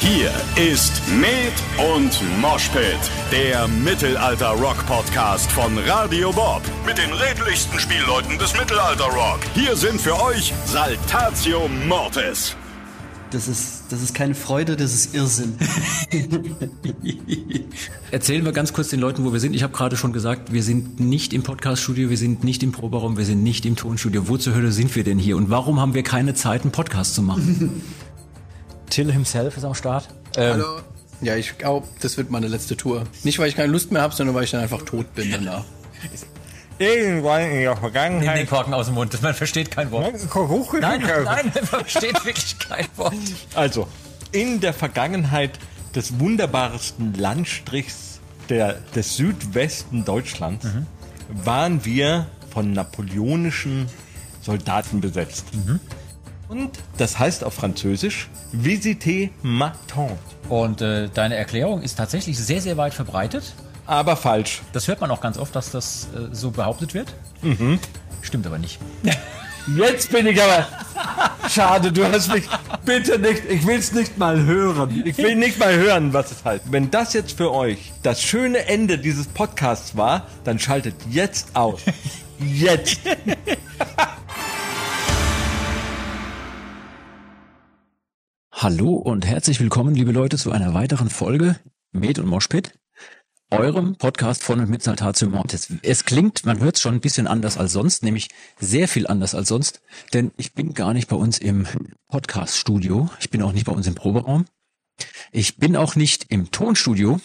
Hier ist Med und Moshpit, der Mittelalter-Rock-Podcast von Radio Bob. Mit den redlichsten Spielleuten des Mittelalter-Rock. Hier sind für euch Saltatio Mortis. Das ist, das ist keine Freude, das ist Irrsinn. Erzählen wir ganz kurz den Leuten, wo wir sind. Ich habe gerade schon gesagt, wir sind nicht im Podcaststudio, wir sind nicht im Proberaum, wir sind nicht im Tonstudio. Wo zur Hölle sind wir denn hier? Und warum haben wir keine Zeit, einen Podcast zu machen? Till himself ist am Start. Ähm, Hallo. Ja, ich glaube, das wird meine letzte Tour. Nicht, weil ich keine Lust mehr habe, sondern weil ich dann einfach tot bin danach. Irgendwann in der Vergangenheit. Nimm den Korken aus dem Mund, man versteht kein Wort. Nein, nein, man versteht wirklich kein Wort. Also, in der Vergangenheit des wunderbarsten Landstrichs der, des Südwesten Deutschlands mhm. waren wir von napoleonischen Soldaten besetzt. Mhm. Und das heißt auf Französisch Visite ma tante. Und äh, deine Erklärung ist tatsächlich sehr, sehr weit verbreitet. Aber falsch. Das hört man auch ganz oft, dass das äh, so behauptet wird. Mhm. Stimmt aber nicht. Jetzt bin ich aber. Schade, du hast mich. Bitte nicht. Ich will es nicht mal hören. Ich will nicht mal hören, was es heißt. Wenn das jetzt für euch das schöne Ende dieses Podcasts war, dann schaltet jetzt aus. Jetzt. Hallo und herzlich willkommen, liebe Leute, zu einer weiteren Folge Med und Moshpit, eurem Podcast von und mit Saltatio Mortis. Es klingt, man hört es schon ein bisschen anders als sonst, nämlich sehr viel anders als sonst, denn ich bin gar nicht bei uns im Podcast-Studio, ich bin auch nicht bei uns im Proberaum, ich bin auch nicht im Tonstudio,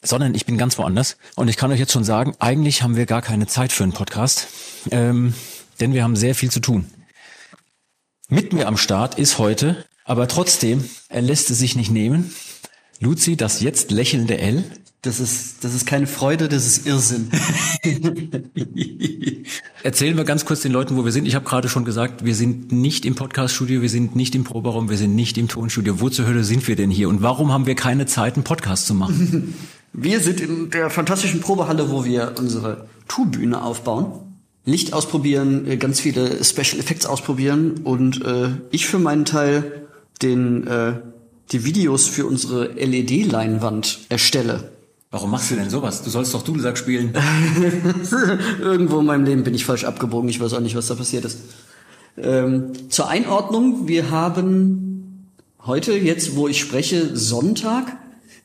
sondern ich bin ganz woanders und ich kann euch jetzt schon sagen, eigentlich haben wir gar keine Zeit für einen Podcast, ähm, denn wir haben sehr viel zu tun. Mit mir am Start ist heute aber trotzdem, er lässt es sich nicht nehmen. Luzi, das jetzt lächelnde L. Das ist, das ist keine Freude, das ist Irrsinn. Erzählen wir ganz kurz den Leuten, wo wir sind. Ich habe gerade schon gesagt, wir sind nicht im Podcaststudio, wir sind nicht im Proberaum, wir sind nicht im Tonstudio. Wo zur Hölle sind wir denn hier? Und warum haben wir keine Zeit, einen Podcast zu machen? Wir sind in der fantastischen Probehalle, wo wir unsere Tu-Bühne aufbauen. Licht ausprobieren, äh, ganz viele Special Effects ausprobieren und äh, ich für meinen Teil den, äh, die Videos für unsere LED-Leinwand erstelle. Warum machst du denn sowas? Du sollst doch Dudelsack spielen. Irgendwo in meinem Leben bin ich falsch abgebogen. Ich weiß auch nicht, was da passiert ist. Ähm, zur Einordnung, wir haben heute, jetzt wo ich spreche, Sonntag.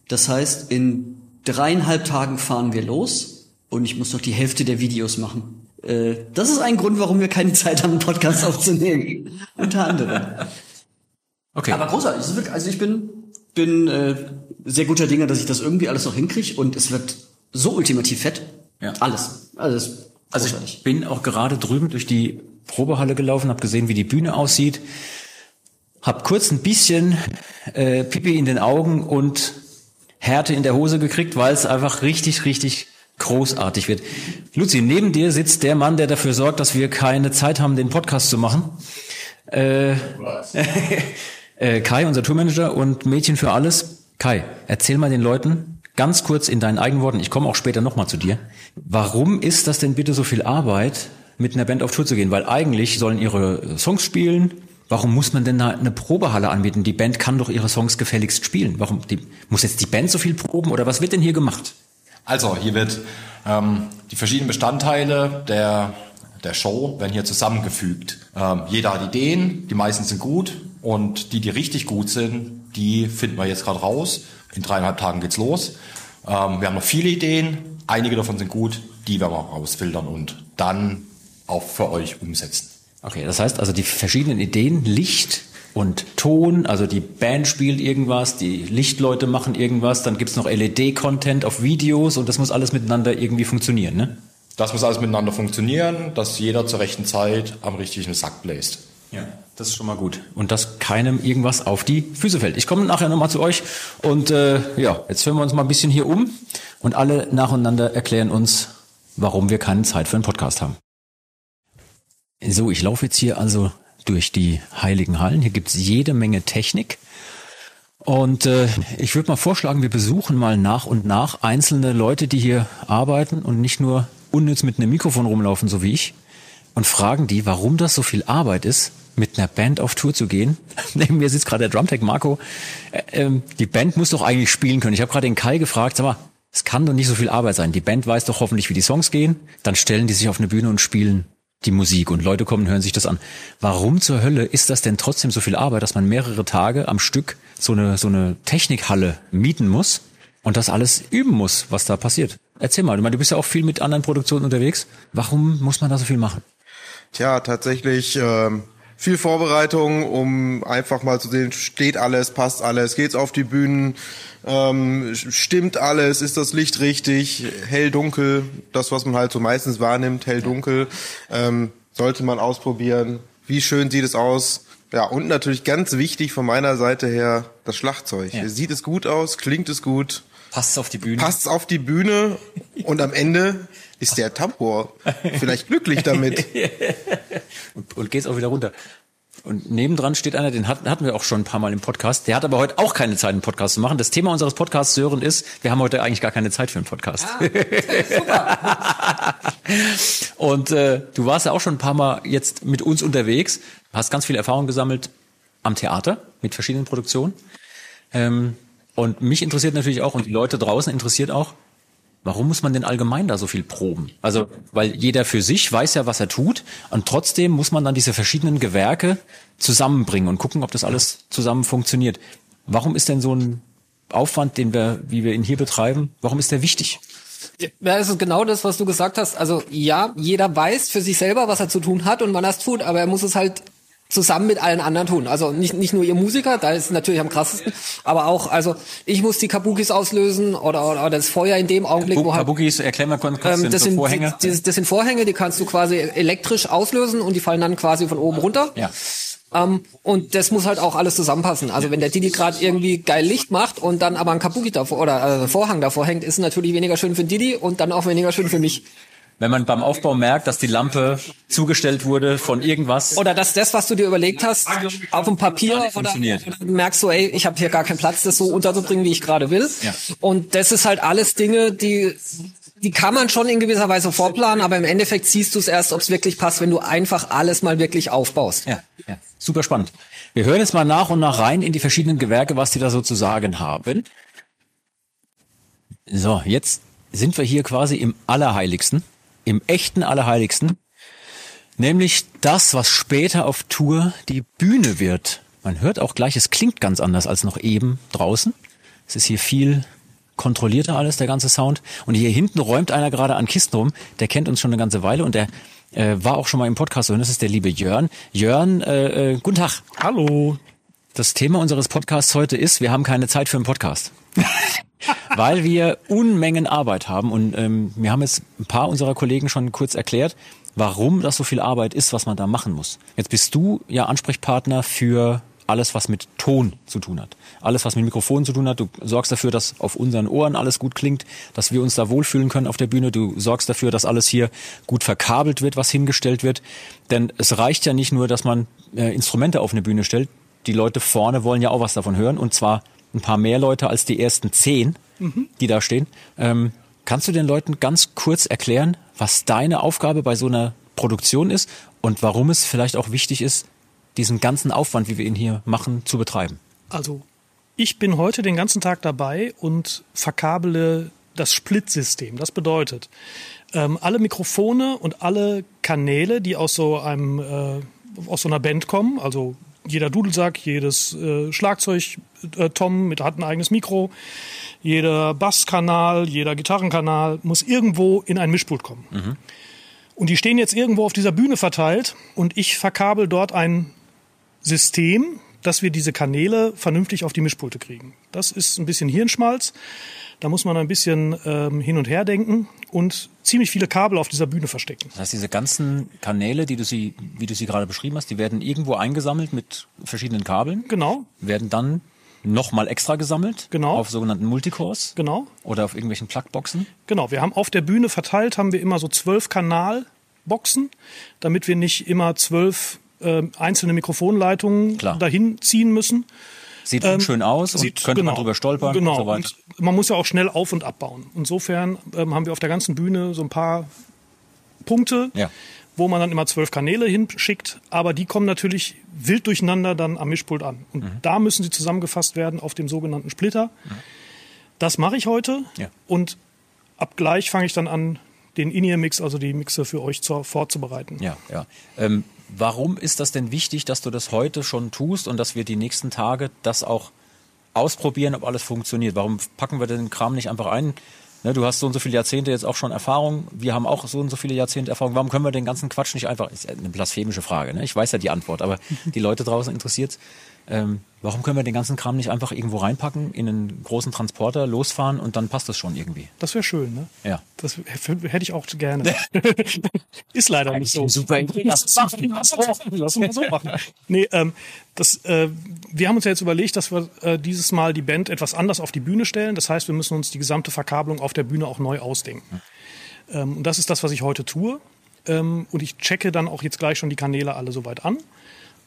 Das heißt, in dreieinhalb Tagen fahren wir los und ich muss noch die Hälfte der Videos machen. Äh, das ist ein Grund, warum wir keine Zeit haben, einen Podcast aufzunehmen. Unter anderem. Okay. Aber großartig. Also ich bin, bin äh, sehr guter Dinge, dass ich das irgendwie alles noch hinkriege und es wird so ultimativ fett. Ja. Alles. Alles. Also ich bin auch gerade drüben durch die Probehalle gelaufen, habe gesehen, wie die Bühne aussieht, hab kurz ein bisschen äh, Pipi in den Augen und Härte in der Hose gekriegt, weil es einfach richtig, richtig großartig wird. Luzi, neben dir sitzt der Mann, der dafür sorgt, dass wir keine Zeit haben, den Podcast zu machen. Äh, Äh, Kai, unser Tourmanager und Mädchen für alles. Kai, erzähl mal den Leuten ganz kurz in deinen eigenen Worten, ich komme auch später nochmal zu dir. Warum ist das denn bitte so viel Arbeit, mit einer Band auf Tour zu gehen? Weil eigentlich sollen ihre Songs spielen. Warum muss man denn da eine Probehalle anbieten? Die Band kann doch ihre Songs gefälligst spielen. Warum die, muss jetzt die Band so viel proben oder was wird denn hier gemacht? Also, hier wird ähm, die verschiedenen Bestandteile der, der Show werden hier zusammengefügt. Ähm, jeder hat Ideen, die meisten sind gut, und die, die richtig gut sind, die finden wir jetzt gerade raus. In dreieinhalb Tagen geht's los. Ähm, wir haben noch viele Ideen. Einige davon sind gut. Die werden wir rausfiltern und dann auch für euch umsetzen. Okay, das heißt also die verschiedenen Ideen, Licht und Ton, also die Band spielt irgendwas, die Lichtleute machen irgendwas, dann gibt's noch LED-Content auf Videos und das muss alles miteinander irgendwie funktionieren, ne? Das muss alles miteinander funktionieren, dass jeder zur rechten Zeit am richtigen Sack bläst. Ja, das ist schon mal gut. Und dass keinem irgendwas auf die Füße fällt. Ich komme nachher nochmal zu euch und äh, ja, jetzt hören wir uns mal ein bisschen hier um und alle nacheinander erklären uns, warum wir keine Zeit für einen Podcast haben. So, ich laufe jetzt hier also durch die heiligen Hallen. Hier gibt's jede Menge Technik. Und äh, ich würde mal vorschlagen, wir besuchen mal nach und nach einzelne Leute, die hier arbeiten und nicht nur unnütz mit einem Mikrofon rumlaufen, so wie ich und fragen die, warum das so viel Arbeit ist, mit einer Band auf Tour zu gehen. Neben mir sitzt gerade der Drumtech Marco. Äh, ähm, die Band muss doch eigentlich spielen können. Ich habe gerade den Kai gefragt, sag mal, es kann doch nicht so viel Arbeit sein. Die Band weiß doch hoffentlich, wie die Songs gehen. Dann stellen die sich auf eine Bühne und spielen die Musik und Leute kommen und hören sich das an. Warum zur Hölle ist das denn trotzdem so viel Arbeit, dass man mehrere Tage am Stück so eine, so eine Technikhalle mieten muss und das alles üben muss, was da passiert? Erzähl mal, du bist ja auch viel mit anderen Produktionen unterwegs. Warum muss man da so viel machen? Tja, tatsächlich ähm, viel Vorbereitung, um einfach mal zu sehen, steht alles, passt alles, geht's auf die Bühnen, ähm, stimmt alles, ist das Licht richtig, hell, dunkel, das, was man halt so meistens wahrnimmt, hell, dunkel, ähm, sollte man ausprobieren. Wie schön sieht es aus? Ja, und natürlich ganz wichtig von meiner Seite her das Schlagzeug. Ja. Sieht es gut aus, klingt es gut, Passt auf die Bühne. passt auf die Bühne und am Ende ist der Tambor vielleicht glücklich damit. und, und geht's auch wieder runter. Und nebendran steht einer, den hatten, hatten wir auch schon ein paar Mal im Podcast. Der hat aber heute auch keine Zeit, einen Podcast zu machen. Das Thema unseres Podcasts, Sören, ist, wir haben heute eigentlich gar keine Zeit für einen Podcast. und äh, du warst ja auch schon ein paar Mal jetzt mit uns unterwegs, hast ganz viel Erfahrung gesammelt am Theater mit verschiedenen Produktionen. Ähm, und mich interessiert natürlich auch, und die Leute draußen interessiert auch, Warum muss man denn allgemein da so viel proben? Also, weil jeder für sich weiß ja, was er tut, und trotzdem muss man dann diese verschiedenen Gewerke zusammenbringen und gucken, ob das alles zusammen funktioniert. Warum ist denn so ein Aufwand, den wir, wie wir ihn hier betreiben, warum ist der wichtig? Ja, das ist genau das, was du gesagt hast. Also ja, jeder weiß für sich selber, was er zu tun hat und wann er es tut, aber er muss es halt zusammen mit allen anderen tun. Also nicht, nicht nur ihr Musiker, da ist es natürlich am krassesten, aber auch, also ich muss die Kabukis auslösen oder, oder, oder das Feuer in dem Augenblick, wo halt Kabukis, erklär mal kurz, ähm, sind das, so sind, Vorhänge. Die, die, das sind Vorhänge, die kannst du quasi elektrisch auslösen und die fallen dann quasi von oben runter. ja. Ähm, und das muss halt auch alles zusammenpassen. Also wenn der Didi gerade irgendwie geil Licht macht und dann aber ein Kabuki davor oder äh, Vorhang davor hängt, ist natürlich weniger schön für den Didi und dann auch weniger schön für mich. Wenn man beim Aufbau merkt, dass die Lampe zugestellt wurde von irgendwas. Oder dass das, was du dir überlegt hast, auf dem Papier oder, funktioniert. oder du merkst so, ey, ich habe hier gar keinen Platz, das so unterzubringen, wie ich gerade will. Ja. Und das ist halt alles Dinge, die die kann man schon in gewisser Weise vorplanen, aber im Endeffekt siehst du es erst, ob es wirklich passt, wenn du einfach alles mal wirklich aufbaust. Ja, ja, super spannend. Wir hören jetzt mal nach und nach rein in die verschiedenen Gewerke, was die da so zu sagen haben. So, jetzt sind wir hier quasi im Allerheiligsten, im echten Allerheiligsten, nämlich das, was später auf Tour die Bühne wird. Man hört auch gleich, es klingt ganz anders als noch eben draußen. Es ist hier viel kontrollierter alles, der ganze Sound. Und hier hinten räumt einer gerade an Kisten rum, der kennt uns schon eine ganze Weile und der äh, war auch schon mal im Podcast und das ist der liebe Jörn. Jörn, äh, äh, guten Tag. Hallo. Das Thema unseres Podcasts heute ist, wir haben keine Zeit für einen Podcast. Weil wir Unmengen Arbeit haben und ähm, wir haben jetzt ein paar unserer Kollegen schon kurz erklärt, warum das so viel Arbeit ist, was man da machen muss. Jetzt bist du ja Ansprechpartner für alles, was mit Ton zu tun hat. Alles, was mit Mikrofonen zu tun hat. Du sorgst dafür, dass auf unseren Ohren alles gut klingt, dass wir uns da wohlfühlen können auf der Bühne. Du sorgst dafür, dass alles hier gut verkabelt wird, was hingestellt wird. Denn es reicht ja nicht nur, dass man äh, Instrumente auf eine Bühne stellt. Die Leute vorne wollen ja auch was davon hören. Und zwar ein paar mehr Leute als die ersten zehn, die da stehen. Ähm, kannst du den Leuten ganz kurz erklären, was deine Aufgabe bei so einer Produktion ist und warum es vielleicht auch wichtig ist, diesen ganzen Aufwand, wie wir ihn hier machen, zu betreiben? Also, ich bin heute den ganzen Tag dabei und verkabele das Splitsystem. Das bedeutet, ähm, alle Mikrofone und alle Kanäle, die aus so einem äh, aus so einer Band kommen, also jeder Dudelsack, jedes äh, Schlagzeug, äh, Tom mit hat ein eigenes Mikro, jeder Basskanal, jeder Gitarrenkanal muss irgendwo in ein Mischpult kommen. Und die stehen jetzt irgendwo auf dieser Bühne verteilt und ich verkabel dort ein System, dass wir diese Kanäle vernünftig auf die Mischpulte kriegen. Das ist ein bisschen Hirnschmalz. Da muss man ein bisschen ähm, hin und her denken und ziemlich viele Kabel auf dieser Bühne verstecken. Das heißt, diese ganzen Kanäle, die du sie, wie du sie gerade beschrieben hast, die werden irgendwo eingesammelt mit verschiedenen Kabeln, Genau, werden dann nochmal extra gesammelt Genau. auf sogenannten Multicores genau, oder auf irgendwelchen Plugboxen. genau. Wir haben auf der Bühne verteilt, haben wir immer so zwölf Kanalboxen, damit wir nicht immer zwölf ähm, einzelne Mikrofonleitungen Klar. dahin ziehen müssen. Sieht Ähm, unschön aus und sieht- könnte man genau, drüber stolpern genau. und so weiter. Und man muss ja auch schnell auf- und abbauen. Insofern ähm, haben wir auf der ganzen Bühne so ein paar Punkte, Ja. wo man dann immer zwölf Kanäle hinschickt, aber die kommen natürlich wild durcheinander dann am Mischpult an. Und Mhm. da müssen sie zusammengefasst werden auf dem sogenannten Splitter. Das mache ich heute Ja. und ab gleich fange ich dann an, den In-Ear-Mix, also die Mixe für euch zu, vorzubereiten. Ja, ja. Ähm, warum ist das denn wichtig, dass du das heute schon tust und dass wir die nächsten Tage das auch ausprobieren, ob alles funktioniert? Warum packen wir den Kram nicht einfach ein? Ne, du hast so und so viele Jahrzehnte jetzt auch schon Erfahrung. Wir haben auch so und so viele Jahrzehnte Erfahrung. Warum können wir den ganzen Quatsch nicht einfach? Ist eine blasphemische Frage. Ne? Ich weiß ja die Antwort, aber die Leute draußen interessiert. Ähm, warum können wir den ganzen Kram nicht einfach irgendwo reinpacken, in einen großen Transporter, losfahren und dann passt das schon irgendwie? Das wäre schön, ne? Ja. Das hätte ich auch gerne. Ist leider nicht so. Super Idee. Lass uns Lass uns mal so machen. Nee, ähm, das, äh, wir haben uns ja jetzt überlegt, dass wir äh, dieses Mal die Band etwas anders auf die Bühne stellen. Das heißt, wir müssen uns die gesamte Verkabelung auf der Bühne auch neu ausdenken. Ähm, und das ist das, was ich heute tue. Ähm, und ich checke dann auch jetzt gleich schon die Kanäle alle soweit an.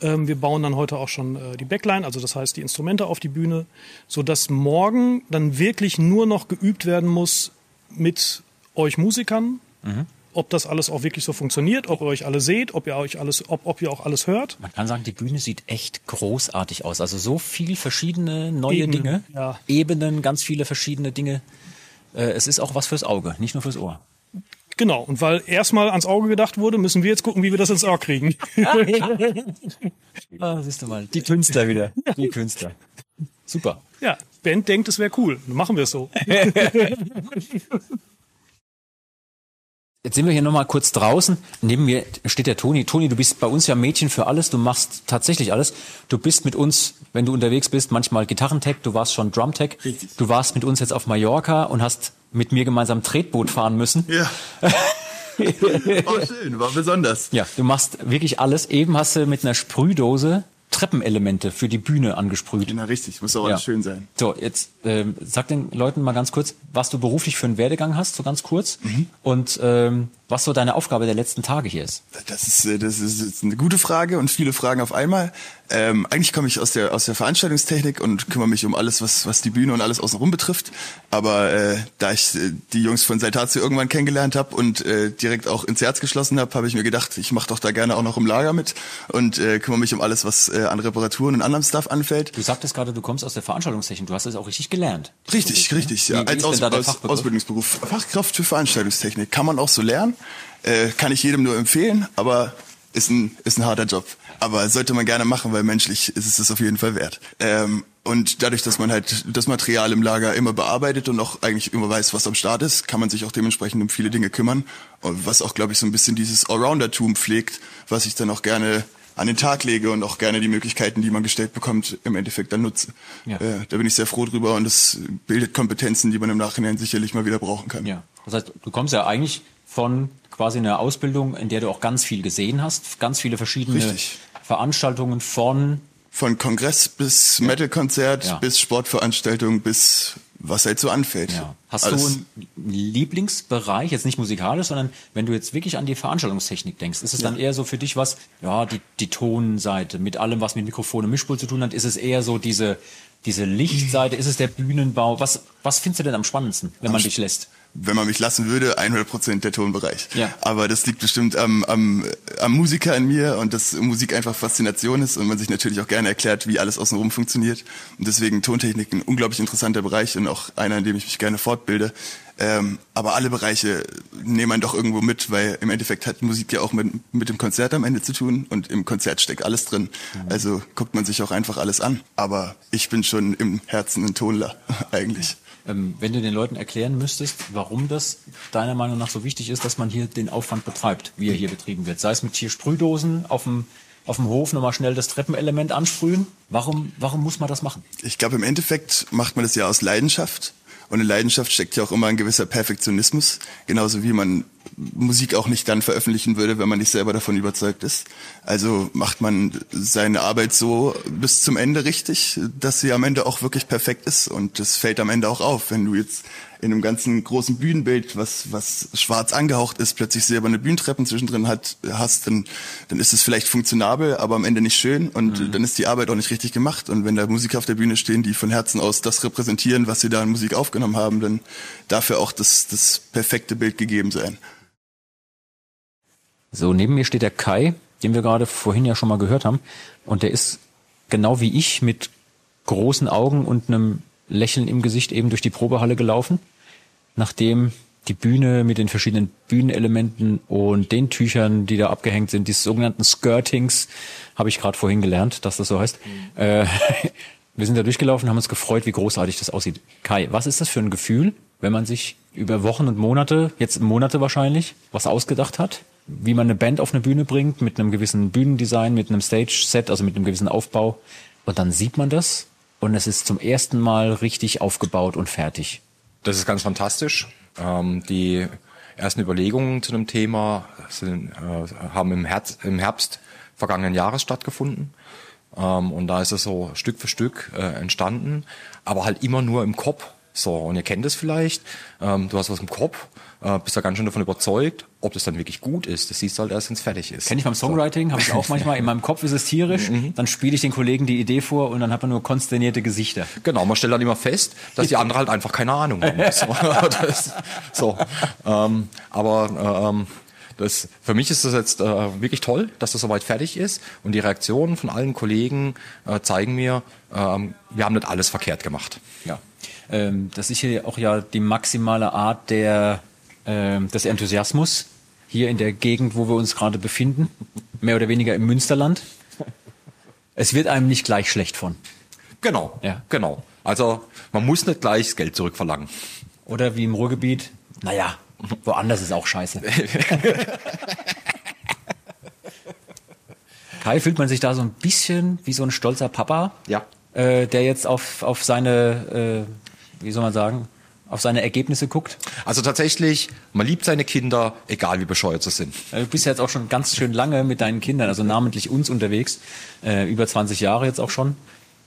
Ähm, wir bauen dann heute auch schon äh, die Backline, also das heißt die Instrumente auf die Bühne, so dass morgen dann wirklich nur noch geübt werden muss mit euch Musikern, ob das alles auch wirklich so funktioniert, ob ihr euch alle seht, ob ihr euch alles, ob, ob ihr auch alles hört. Man kann sagen, die Bühne sieht echt großartig aus. Also so viel verschiedene neue Ebenen, Dinge, ja. Ebenen, ganz viele verschiedene Dinge. Äh, es ist auch was fürs Auge, nicht nur fürs Ohr. Genau, und weil erstmal ans Auge gedacht wurde, müssen wir jetzt gucken, wie wir das ins Ohr kriegen. Ah, siehst du mal, die Künstler wieder. Die Künstler. Super. ja, Band denkt, es wäre cool. Dann machen wir es so. Jetzt sind wir hier nochmal kurz draußen. Neben mir steht der Toni. Toni, du bist bei uns ja Mädchen für alles. Du machst tatsächlich alles. Du bist mit uns, wenn du unterwegs bist, manchmal Gitarrentech. Du warst schon Drumtech. Richtig. Du warst mit uns jetzt auf Mallorca und hast mit mir gemeinsam Tretboot fahren müssen. Ja. War schön, war besonders. Ja, du machst wirklich alles. Eben hast du mit einer Sprühdose Treppenelemente für die Bühne angesprüht. Genau, richtig. Muss auch Ja. alles schön sein. So, jetzt ähm, sag den Leuten mal ganz kurz, was du beruflich für einen Werdegang hast, so ganz kurz, Mhm. und ähm, was so deine Aufgabe der letzten Tage hier ist. Das ist, äh, das ist eine gute Frage und viele Fragen auf einmal. Ähm, eigentlich komme ich aus der, aus der Veranstaltungstechnik und kümmere mich um alles, was, was die Bühne und alles außenrum betrifft. Aber äh, da ich äh, die Jungs von Saltatio irgendwann kennengelernt habe und äh, direkt auch ins Herz geschlossen habe, habe ich mir gedacht, ich mache doch da gerne auch noch im Lager mit und äh, kümmere mich um alles, was äh, an Reparaturen und anderem Stuff anfällt. Du sagtest gerade, du kommst aus der Veranstaltungstechnik, du hast das auch richtig gelernt. Richtig, richtig. Wie- Ja. wie Als ist denn Aus? Ausbildungsberuf. Fachkraft für Veranstaltungstechnik. Kann man auch so lernen. Äh, kann ich jedem nur empfehlen, aber ist ein, ist ein harter Job. Aber sollte man gerne machen, weil menschlich ist es das auf jeden Fall wert. Ähm, und dadurch, dass man halt das Material im Lager immer bearbeitet und auch eigentlich immer weiß, was am Start ist, kann man sich auch dementsprechend um viele Dinge kümmern. Und was auch, glaube ich, so ein bisschen dieses Allrounder-Tum pflegt, was ich dann auch gerne an den Tag lege und auch gerne die Möglichkeiten, die man gestellt bekommt, im Endeffekt dann nutze. Ja. Äh, da bin ich sehr froh drüber und das bildet Kompetenzen, die man im Nachhinein sicherlich mal wieder brauchen kann. Ja. Das heißt, du kommst ja eigentlich von quasi einer Ausbildung, in der du auch ganz viel gesehen hast, ganz viele verschiedene Richtig. Veranstaltungen von Von Kongress bis Metal-Konzert, Ja. bis Sportveranstaltung, bis was halt so anfällt. Ja. Hast Alles. du einen Lieblingsbereich, jetzt nicht musikalisch, sondern wenn du jetzt wirklich an die Veranstaltungstechnik denkst, ist es dann eher so für dich was, ja, die, die Tonseite mit allem, was mit Mikrofon und Mischpult zu tun hat, ist es eher so diese, diese Lichtseite, ist es der Bühnenbau? Was, was findest du denn am spannendsten, wenn man dich lässt? Wenn man mich lassen würde, 100% der Tonbereich. Ja. Aber das liegt bestimmt am, am, am Musiker in mir und dass Musik einfach Faszination ist und man sich natürlich auch gerne erklärt, wie alles außenrum funktioniert. Und deswegen Tontechnik ein unglaublich interessanter Bereich und auch einer, in dem ich mich gerne fortbilde. Ähm, aber alle Bereiche nehmen man doch irgendwo mit, weil im Endeffekt hat Musik ja auch mit, mit dem Konzert am Ende zu tun und im Konzert steckt alles drin. Also guckt man sich auch einfach alles an. Aber ich bin schon im Herzen ein Tonler eigentlich. Ähm, wenn du den Leuten erklären müsstest, warum das deiner Meinung nach so wichtig ist, dass man hier den Aufwand betreibt, wie er hier betrieben wird. Sei es mit hier Sprühdosen auf dem, auf dem Hof nochmal schnell das Treppenelement ansprühen. Warum, warum muss man das machen? Ich glaube, im Endeffekt macht man das ja aus Leidenschaft. Und in Leidenschaft steckt ja auch immer ein gewisser Perfektionismus. Genauso wie man Musik auch nicht dann veröffentlichen würde, wenn man nicht selber davon überzeugt ist. Also macht man seine Arbeit so bis zum Ende richtig, dass sie am Ende auch wirklich perfekt ist. Und das fällt am Ende auch auf. Wenn du jetzt in einem ganzen großen Bühnenbild, was, was schwarz angehaucht ist, plötzlich selber eine Bühnentreppen zwischendrin hat, hast, dann, dann ist es vielleicht funktionabel, aber am Ende nicht schön und dann ist die Arbeit auch nicht richtig gemacht. Und wenn da Musiker auf der Bühne stehen, die von Herzen aus das repräsentieren, was sie da an Musik aufgenommen haben, dann darf ja auch das, das perfekte Bild gegeben sein. So, neben mir steht der Kai, den wir gerade vorhin ja schon mal gehört haben. Und der ist genau wie ich mit großen Augen und einem Lächeln im Gesicht eben durch die Probehalle gelaufen, nachdem die Bühne mit den verschiedenen Bühnenelementen und den Tüchern, die da abgehängt sind, die sogenannten Skirtings, habe ich gerade vorhin gelernt, dass das so heißt. Äh, wir sind da durchgelaufen, haben uns gefreut, wie großartig das aussieht. Kai, was ist das für ein Gefühl, wenn man sich über Wochen und Monate, jetzt Monate wahrscheinlich, was ausgedacht hat? Wie man eine Band auf eine Bühne bringt, mit einem gewissen Bühnendesign, mit einem Stage-Set, also mit einem gewissen Aufbau. Und dann sieht man das und es ist zum ersten Mal richtig aufgebaut und fertig. Das ist ganz fantastisch. Ähm, die ersten Überlegungen zu dem Thema sind, äh, haben im, Herz, im Herbst vergangenen Jahres stattgefunden. Ähm, und da ist es so Stück für Stück äh, entstanden, aber halt immer nur im Kopf. So, und ihr kennt es vielleicht, ähm, du hast was im Kopf, äh, bist da ganz schön davon überzeugt, ob das dann wirklich gut ist. Das siehst du halt erst, wenn es fertig ist. Kenn ich beim Songwriting, so. habe ich auch manchmal. In meinem Kopf ist es tierisch, dann spiele ich den Kollegen die Idee vor und dann hat man nur konsternierte Gesichter. Genau, man stellt dann immer fest, dass die anderen halt einfach keine Ahnung haben. so, das, so ähm, aber ähm, das, für mich ist das jetzt äh, wirklich toll, dass das soweit fertig ist und die Reaktionen von allen Kollegen äh, zeigen mir, ähm, wir haben nicht alles verkehrt gemacht. Ja. Ähm, das ist hier auch ja die maximale Art der, ähm, des Enthusiasmus hier in der Gegend, wo wir uns gerade befinden, mehr oder weniger im Münsterland. Es wird einem nicht gleich schlecht von. Genau, Ja. genau. Also man muss nicht gleich das Geld zurückverlangen. Oder wie im Ruhrgebiet, naja, woanders ist auch scheiße. Kai, fühlt man sich da so ein bisschen wie so ein stolzer Papa, Ja. äh, der jetzt auf, auf seine, äh, wie soll man sagen, auf seine Ergebnisse guckt? Also tatsächlich, man liebt seine Kinder, egal wie bescheuert sie sind. Äh, Du bist ja jetzt auch schon ganz schön lange mit deinen Kindern, also namentlich uns unterwegs, äh, über 20 Jahre jetzt auch schon.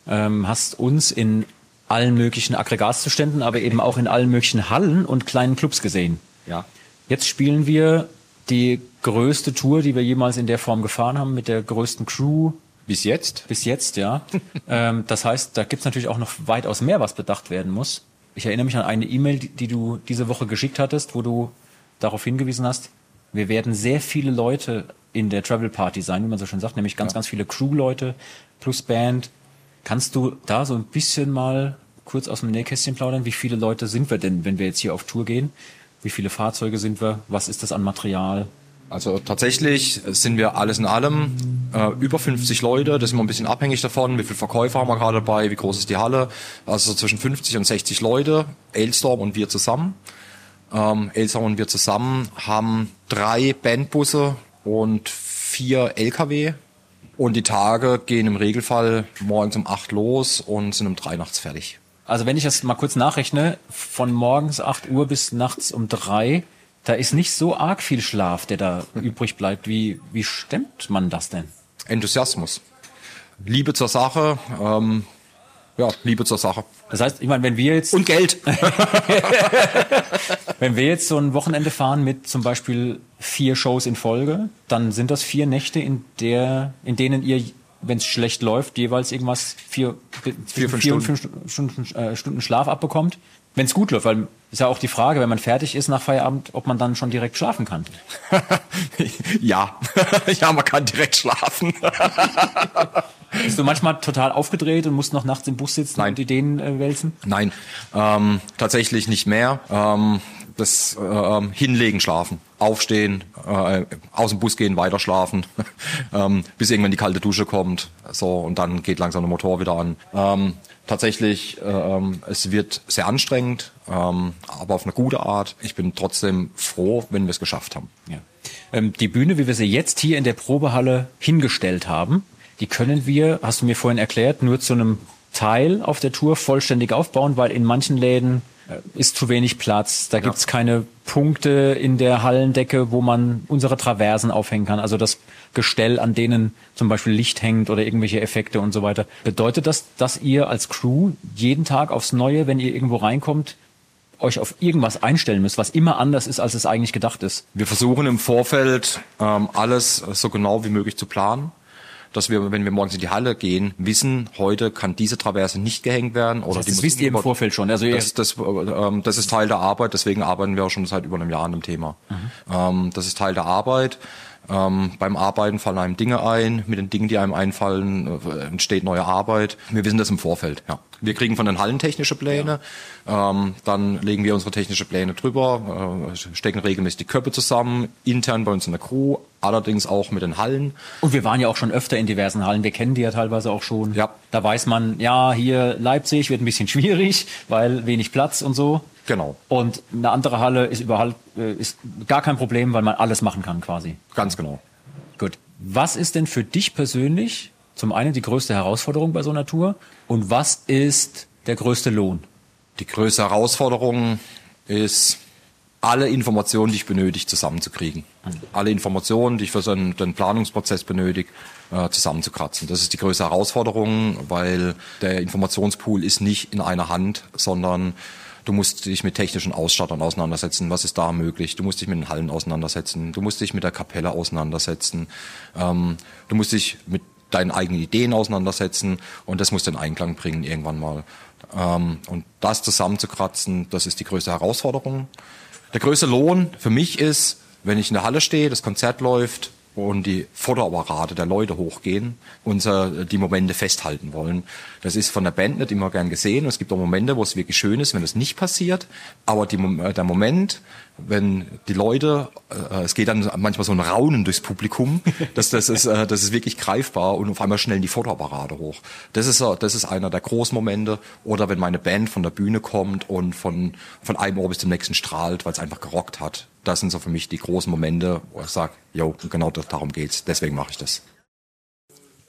Ähm, hast uns in allen möglichen Aggregatzuständen, aber eben auch in allen möglichen Hallen und kleinen Clubs gesehen. Ja. Jetzt spielen wir die größte Tour, die wir jemals in der Form gefahren haben, mit der größten Crew Bis jetzt? bis jetzt, ja. ähm, das heißt, da gibt's natürlich auch noch weitaus mehr, was bedacht werden muss. Ich erinnere mich an eine E-Mail, die, die du diese Woche geschickt hattest, wo du darauf hingewiesen hast, wir werden sehr viele Leute in der Travel Party sein, wie man so schön sagt, nämlich ganz, ganz viele Crew-Leute plus Band. Kannst du da so ein bisschen mal kurz aus dem Nähkästchen plaudern? Wie viele Leute sind wir denn, wenn wir jetzt hier auf Tour gehen? Wie viele Fahrzeuge sind wir? Was ist das an Material? Also tatsächlich sind wir alles in allem äh, über 50 Leute. Das ist immer ein bisschen abhängig davon, wie viele Verkäufer haben wir gerade dabei, wie groß ist die Halle. Also so zwischen 50 und 60 Leute, Ailstorm und wir zusammen. Ähm, Ailstorm und wir zusammen haben drei Bandbusse und vier LKW. Und die Tage gehen im Regelfall morgens um 8 los und sind um 3 nachts fertig. Also wenn ich das mal kurz nachrechne, von morgens 8 Uhr bis nachts um 3, da ist nicht so arg viel Schlaf, der da übrig bleibt. Wie, wie stemmt man das denn? Enthusiasmus. Liebe zur Sache, ähm, ja, Liebe zur Sache. Das heißt, ich meine, wenn wir jetzt, Und Geld. wenn wir jetzt so ein Wochenende fahren mit zum Beispiel vier Shows in Folge, dann sind das vier Nächte, in der, in denen ihr, wenn es schlecht läuft, jeweils irgendwas vier, vier, fünf vier und fünf Stunden, äh, Stunden Schlaf abbekommt. Wenn es gut läuft, weil ist ja auch die Frage, wenn man fertig ist nach Feierabend, ob man dann schon direkt schlafen kann. ja. ja, man kann direkt schlafen. Bist du manchmal total aufgedreht und musst noch nachts im Bus sitzen Nein. und Ideen äh, wälzen? Nein, ähm, tatsächlich nicht mehr. Ähm, das ähm, Hinlegen, schlafen, aufstehen, äh, aus dem Bus gehen, weiter schlafen, ähm, bis irgendwann die kalte Dusche kommt. So und dann geht langsam der Motor wieder an. Ähm, tatsächlich, äh, ähm, es wird sehr anstrengend, ähm, aber auf eine gute Art. Ich bin trotzdem froh, wenn wir es geschafft haben. Ja. Ähm, die Bühne, wie wir sie jetzt hier in der Probehalle hingestellt haben, die können wir, hast du mir vorhin erklärt, nur zu einem Teil auf der Tour vollständig aufbauen, weil in manchen Läden ist zu wenig Platz. Da gibt's keine Punkte in der Hallendecke, wo man unsere Traversen aufhängen kann. Also das Gestell, an denen zum Beispiel Licht hängt oder irgendwelche Effekte und so weiter. Bedeutet das, dass ihr als Crew jeden Tag aufs Neue, wenn ihr irgendwo reinkommt, euch auf irgendwas einstellen müsst, was immer anders ist, als es eigentlich gedacht ist? Wir versuchen im Vorfeld ähm, alles so genau wie möglich zu planen, dass wir, wenn wir morgens in die Halle gehen, wissen, heute kann diese Traverse nicht gehängt werden oder Das, die das wisst ihr im Vorfeld schon. Also Das, das, äh, ähm, das ist Teil der Arbeit, deswegen arbeiten wir auch schon seit über einem Jahr an dem Thema. Mhm. Ähm, das ist Teil der Arbeit. Ähm, beim Arbeiten fallen einem Dinge ein. Mit den Dingen, die einem einfallen, äh, entsteht neue Arbeit. Wir wissen das im Vorfeld. Ja. Wir kriegen von den Hallen technische Pläne. Ähm, dann legen wir unsere technische Pläne drüber, äh, stecken regelmäßig die Köpfe zusammen, intern bei uns in der Crew, allerdings auch mit den Hallen. Und wir waren ja auch schon öfter in diversen Hallen. Wir kennen die ja teilweise auch schon. Ja. Da weiß man, ja, hier Leipzig wird ein bisschen schwierig, weil wenig Platz und so. Genau, Und eine andere Halle ist überall äh, ist gar kein Problem, weil man alles machen kann quasi. ganz genau. Gut. Was ist denn für dich persönlich zum einen die größte Herausforderung bei so einer Tour und was ist der größte Lohn? Die größte Herausforderung ist, alle Informationen, die ich benötige, zusammenzukriegen. Alle Informationen, die ich für so einen, den Planungsprozess benötige, äh, zusammenzukratzen. Das ist die größte Herausforderung, weil der Informationspool ist nicht in einer Hand, sondern du musst dich mit technischen Ausstattern auseinandersetzen. Was ist da möglich? Du musst dich mit den Hallen auseinandersetzen. Du musst dich mit der Kapelle auseinandersetzen. Ähm, du musst dich mit deinen eigenen Ideen auseinandersetzen und das musst du in Einklang bringen irgendwann mal. Ähm, und das zusammenzukratzen, das ist die größte Herausforderung. Der größte Lohn für mich ist, wenn ich in der Halle stehe, das Konzert läuft und die Fotoapparate der Leute hochgehen und die Momente festhalten wollen. Das ist von der Band nicht immer gern gesehen. Und es gibt auch Momente, wo es wirklich schön ist, wenn das nicht passiert. Aber die, äh, der Moment, wenn die Leute, äh, es geht dann manchmal so ein Raunen durchs Publikum, das, das, ist, äh, das ist wirklich greifbar und auf einmal schnellen die Fotoapparate hoch. Das ist, äh, das ist einer der großen Momente. Oder wenn meine Band von der Bühne kommt und von, von einem Ohr bis zum nächsten strahlt, weil es einfach gerockt hat. Das sind so für mich die großen Momente, wo ich sage, jo, genau das, darum geht's. Deswegen mache ich das.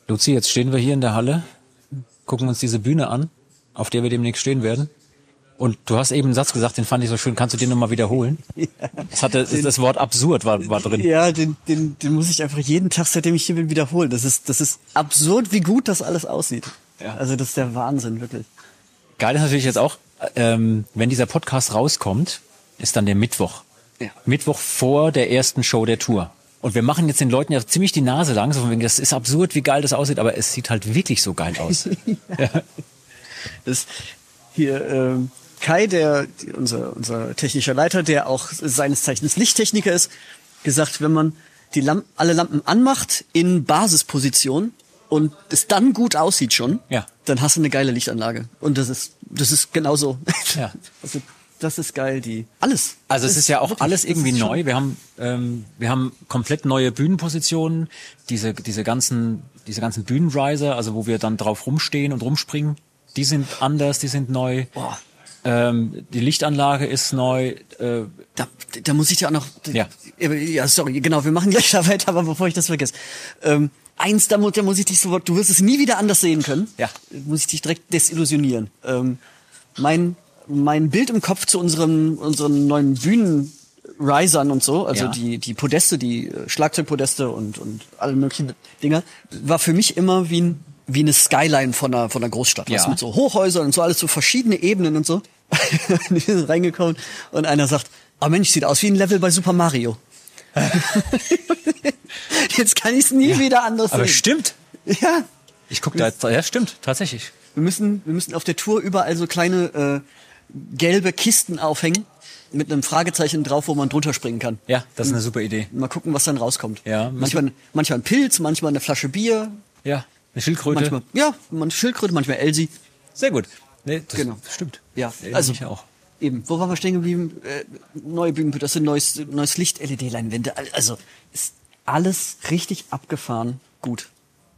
Luzi, jetzt stehen wir hier in der Halle, gucken uns diese Bühne an, auf der wir demnächst stehen werden. Und du hast eben einen Satz gesagt, den fand ich so schön. Kannst du den nochmal wiederholen? Das, hatte, das Wort absurd war, war drin. Ja, den, den, den muss ich einfach jeden Tag, seitdem ich hier bin, wiederholen. Das ist, das ist absurd, wie gut das alles aussieht. Ja. Also das ist der Wahnsinn, wirklich. Geil ist natürlich jetzt auch, ähm, wenn dieser Podcast rauskommt, ist dann der Mittwoch. Ja. Mittwoch vor der ersten Show der Tour. Und wir machen jetzt den Leuten ja ziemlich die Nase lang, so von wegen, das ist absurd, wie geil das aussieht, aber es sieht halt wirklich so geil aus. Das hier ähm, Kai, der unser unser technischer Leiter, der auch seines Zeichens Lichttechniker ist, gesagt, wenn man die Lamp alle Lampen anmacht in Basisposition und es dann gut aussieht schon, Ja. dann hast du eine geile Lichtanlage. Und das ist das ist genauso. Ja. Also, das ist geil, die alles. Also es Das ist ja auch wirklich- alles irgendwie ist neu. Wir haben ähm, wir haben komplett neue Bühnenpositionen, diese diese ganzen diese ganzen Bühnenriser, also wo wir dann drauf rumstehen und rumspringen, die sind anders, die sind neu. Boah. Ähm, die Lichtanlage ist neu. Äh, Da, da muss ich ja auch noch. Ja. Ja, sorry, genau, wir machen gleich da weiter, aber bevor ich das vergesse. Ähm, eins, da, mu- da muss ich dich sofort, du wirst es nie wieder anders sehen können. Ja. Muss ich dich direkt desillusionieren. Ähm, mein, mein Bild im Kopf zu unserem, unseren neuen Bühnenrisern und so, also Ja. die, die Podeste, die äh, Schlagzeugpodeste und, und alle möglichen Dinger, war für mich immer wie ein, wie eine Skyline von einer, von einer Großstadt. Ja. Was mit so Hochhäusern und so alles so verschiedene Ebenen und so. die sind reingekommen und einer sagt, oh Mensch, sieht aus wie ein Level bei Super Mario. Jetzt kann ich es nie wieder anders aber sehen. stimmt. Ja, Ich guck da jetzt, ja stimmt, tatsächlich. wir müssen, wir müssen auf der Tour überall so kleine äh, gelbe Kisten aufhängen mit einem Fragezeichen drauf, wo man drunter springen kann. Ja, das ist eine super Idee. Mal gucken, was dann rauskommt. Ja, manchmal, manchmal ein Pilz, manchmal eine Flasche Bier, Ja, eine Schildkröte. manchmal ja, manchmal Schildkröte, manchmal Elsie. Sehr gut. Nee, das Genau. stimmt. Ja, also also ich auch. eben. Wo waren wir stehen geblieben? Äh, neue Bühnen, das sind neues, neues Licht, LED-Leinwände. Also ist alles richtig abgefahren. Gut.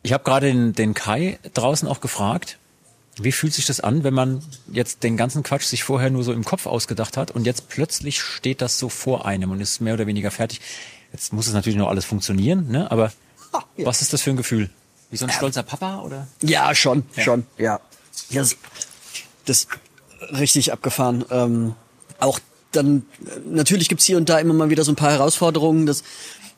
Ich habe gerade den, den Kai draußen auch gefragt, wie fühlt sich das an, wenn man jetzt den ganzen Quatsch sich vorher nur so im Kopf ausgedacht hat und jetzt plötzlich steht das so vor einem und ist mehr oder weniger fertig. Jetzt muss es natürlich noch alles funktionieren, ne? Aber Ah, ja. was ist das für ein Gefühl? Wie so ein stolzer Papa oder? Ja, schon, schon, ja. Ja, das, das richtig abgefahren. Ähm, auch dann, natürlich gibt's hier und da immer mal wieder so ein paar Herausforderungen, dass,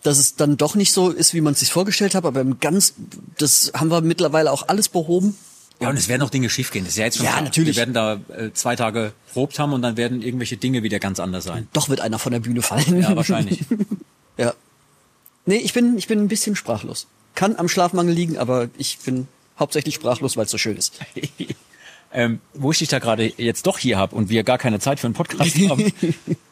dass es dann doch nicht so ist, wie man es sich vorgestellt hat, aber im ganz, das haben wir mittlerweile auch alles behoben. Ja, und es werden auch Dinge schiefgehen. Das ist ja jetzt schon Ja, klar. natürlich. Wir werden da äh, zwei Tage probt haben und dann werden irgendwelche Dinge wieder ganz anders sein. Doch wird einer von der Bühne fallen. Ja, wahrscheinlich. ja. Nee, ich bin, ich bin ein bisschen sprachlos. Kann am Schlafmangel liegen, aber ich bin hauptsächlich sprachlos, weil es so schön ist. ähm, wo ich dich da gerade jetzt doch hier habe und wir gar keine Zeit für einen Podcast haben.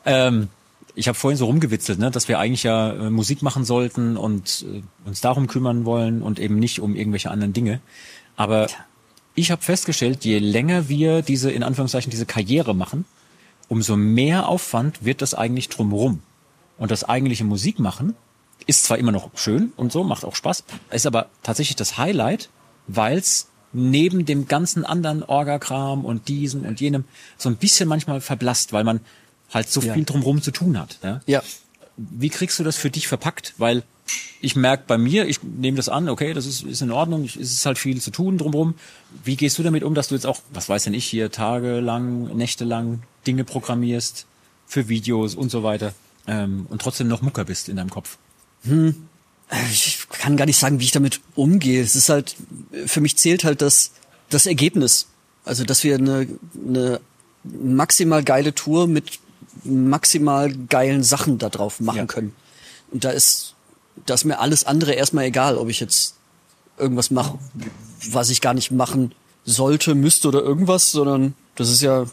ähm, ich habe vorhin so rumgewitzelt, ne, dass wir eigentlich ja äh, Musik machen sollten und äh, uns darum kümmern wollen und eben nicht um irgendwelche anderen Dinge. Aber ich habe festgestellt, je länger wir diese, in Anführungszeichen, diese Karriere machen, umso mehr Aufwand wird das eigentlich drumherum. Und das eigentliche Musik machen ist zwar immer noch schön und so, macht auch Spaß, ist aber tatsächlich das Highlight, weil's neben dem ganzen anderen Orgakram und diesem und jenem so ein bisschen manchmal verblasst, weil man halt so Ja. viel drumherum zu tun hat. Ja? Ja. Wie kriegst du das für dich verpackt? Weil ich merke bei mir, ich nehme das an, okay, das ist, ist in Ordnung, es ist halt viel zu tun drumherum. Wie gehst du damit um, dass du jetzt auch, was weiß denn ich, hier tagelang, nächtelang Dinge programmierst für Videos und so weiter ähm, und trotzdem noch Mucker bist in deinem Kopf? ich kann gar nicht sagen, wie ich damit umgehe. Es ist halt, für mich zählt halt das, das Ergebnis. Also, dass wir eine, eine maximal geile Tour mit maximal geilen Sachen da drauf machen Ja. können. Und da ist, da ist mir alles andere erstmal egal, ob ich jetzt irgendwas mache, was ich gar nicht machen sollte, müsste oder irgendwas, sondern das ist ja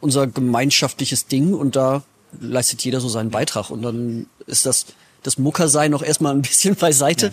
unser gemeinschaftliches Ding und da leistet jeder so seinen Beitrag. Und dann ist das das Muckersein noch erstmal ein bisschen beiseite,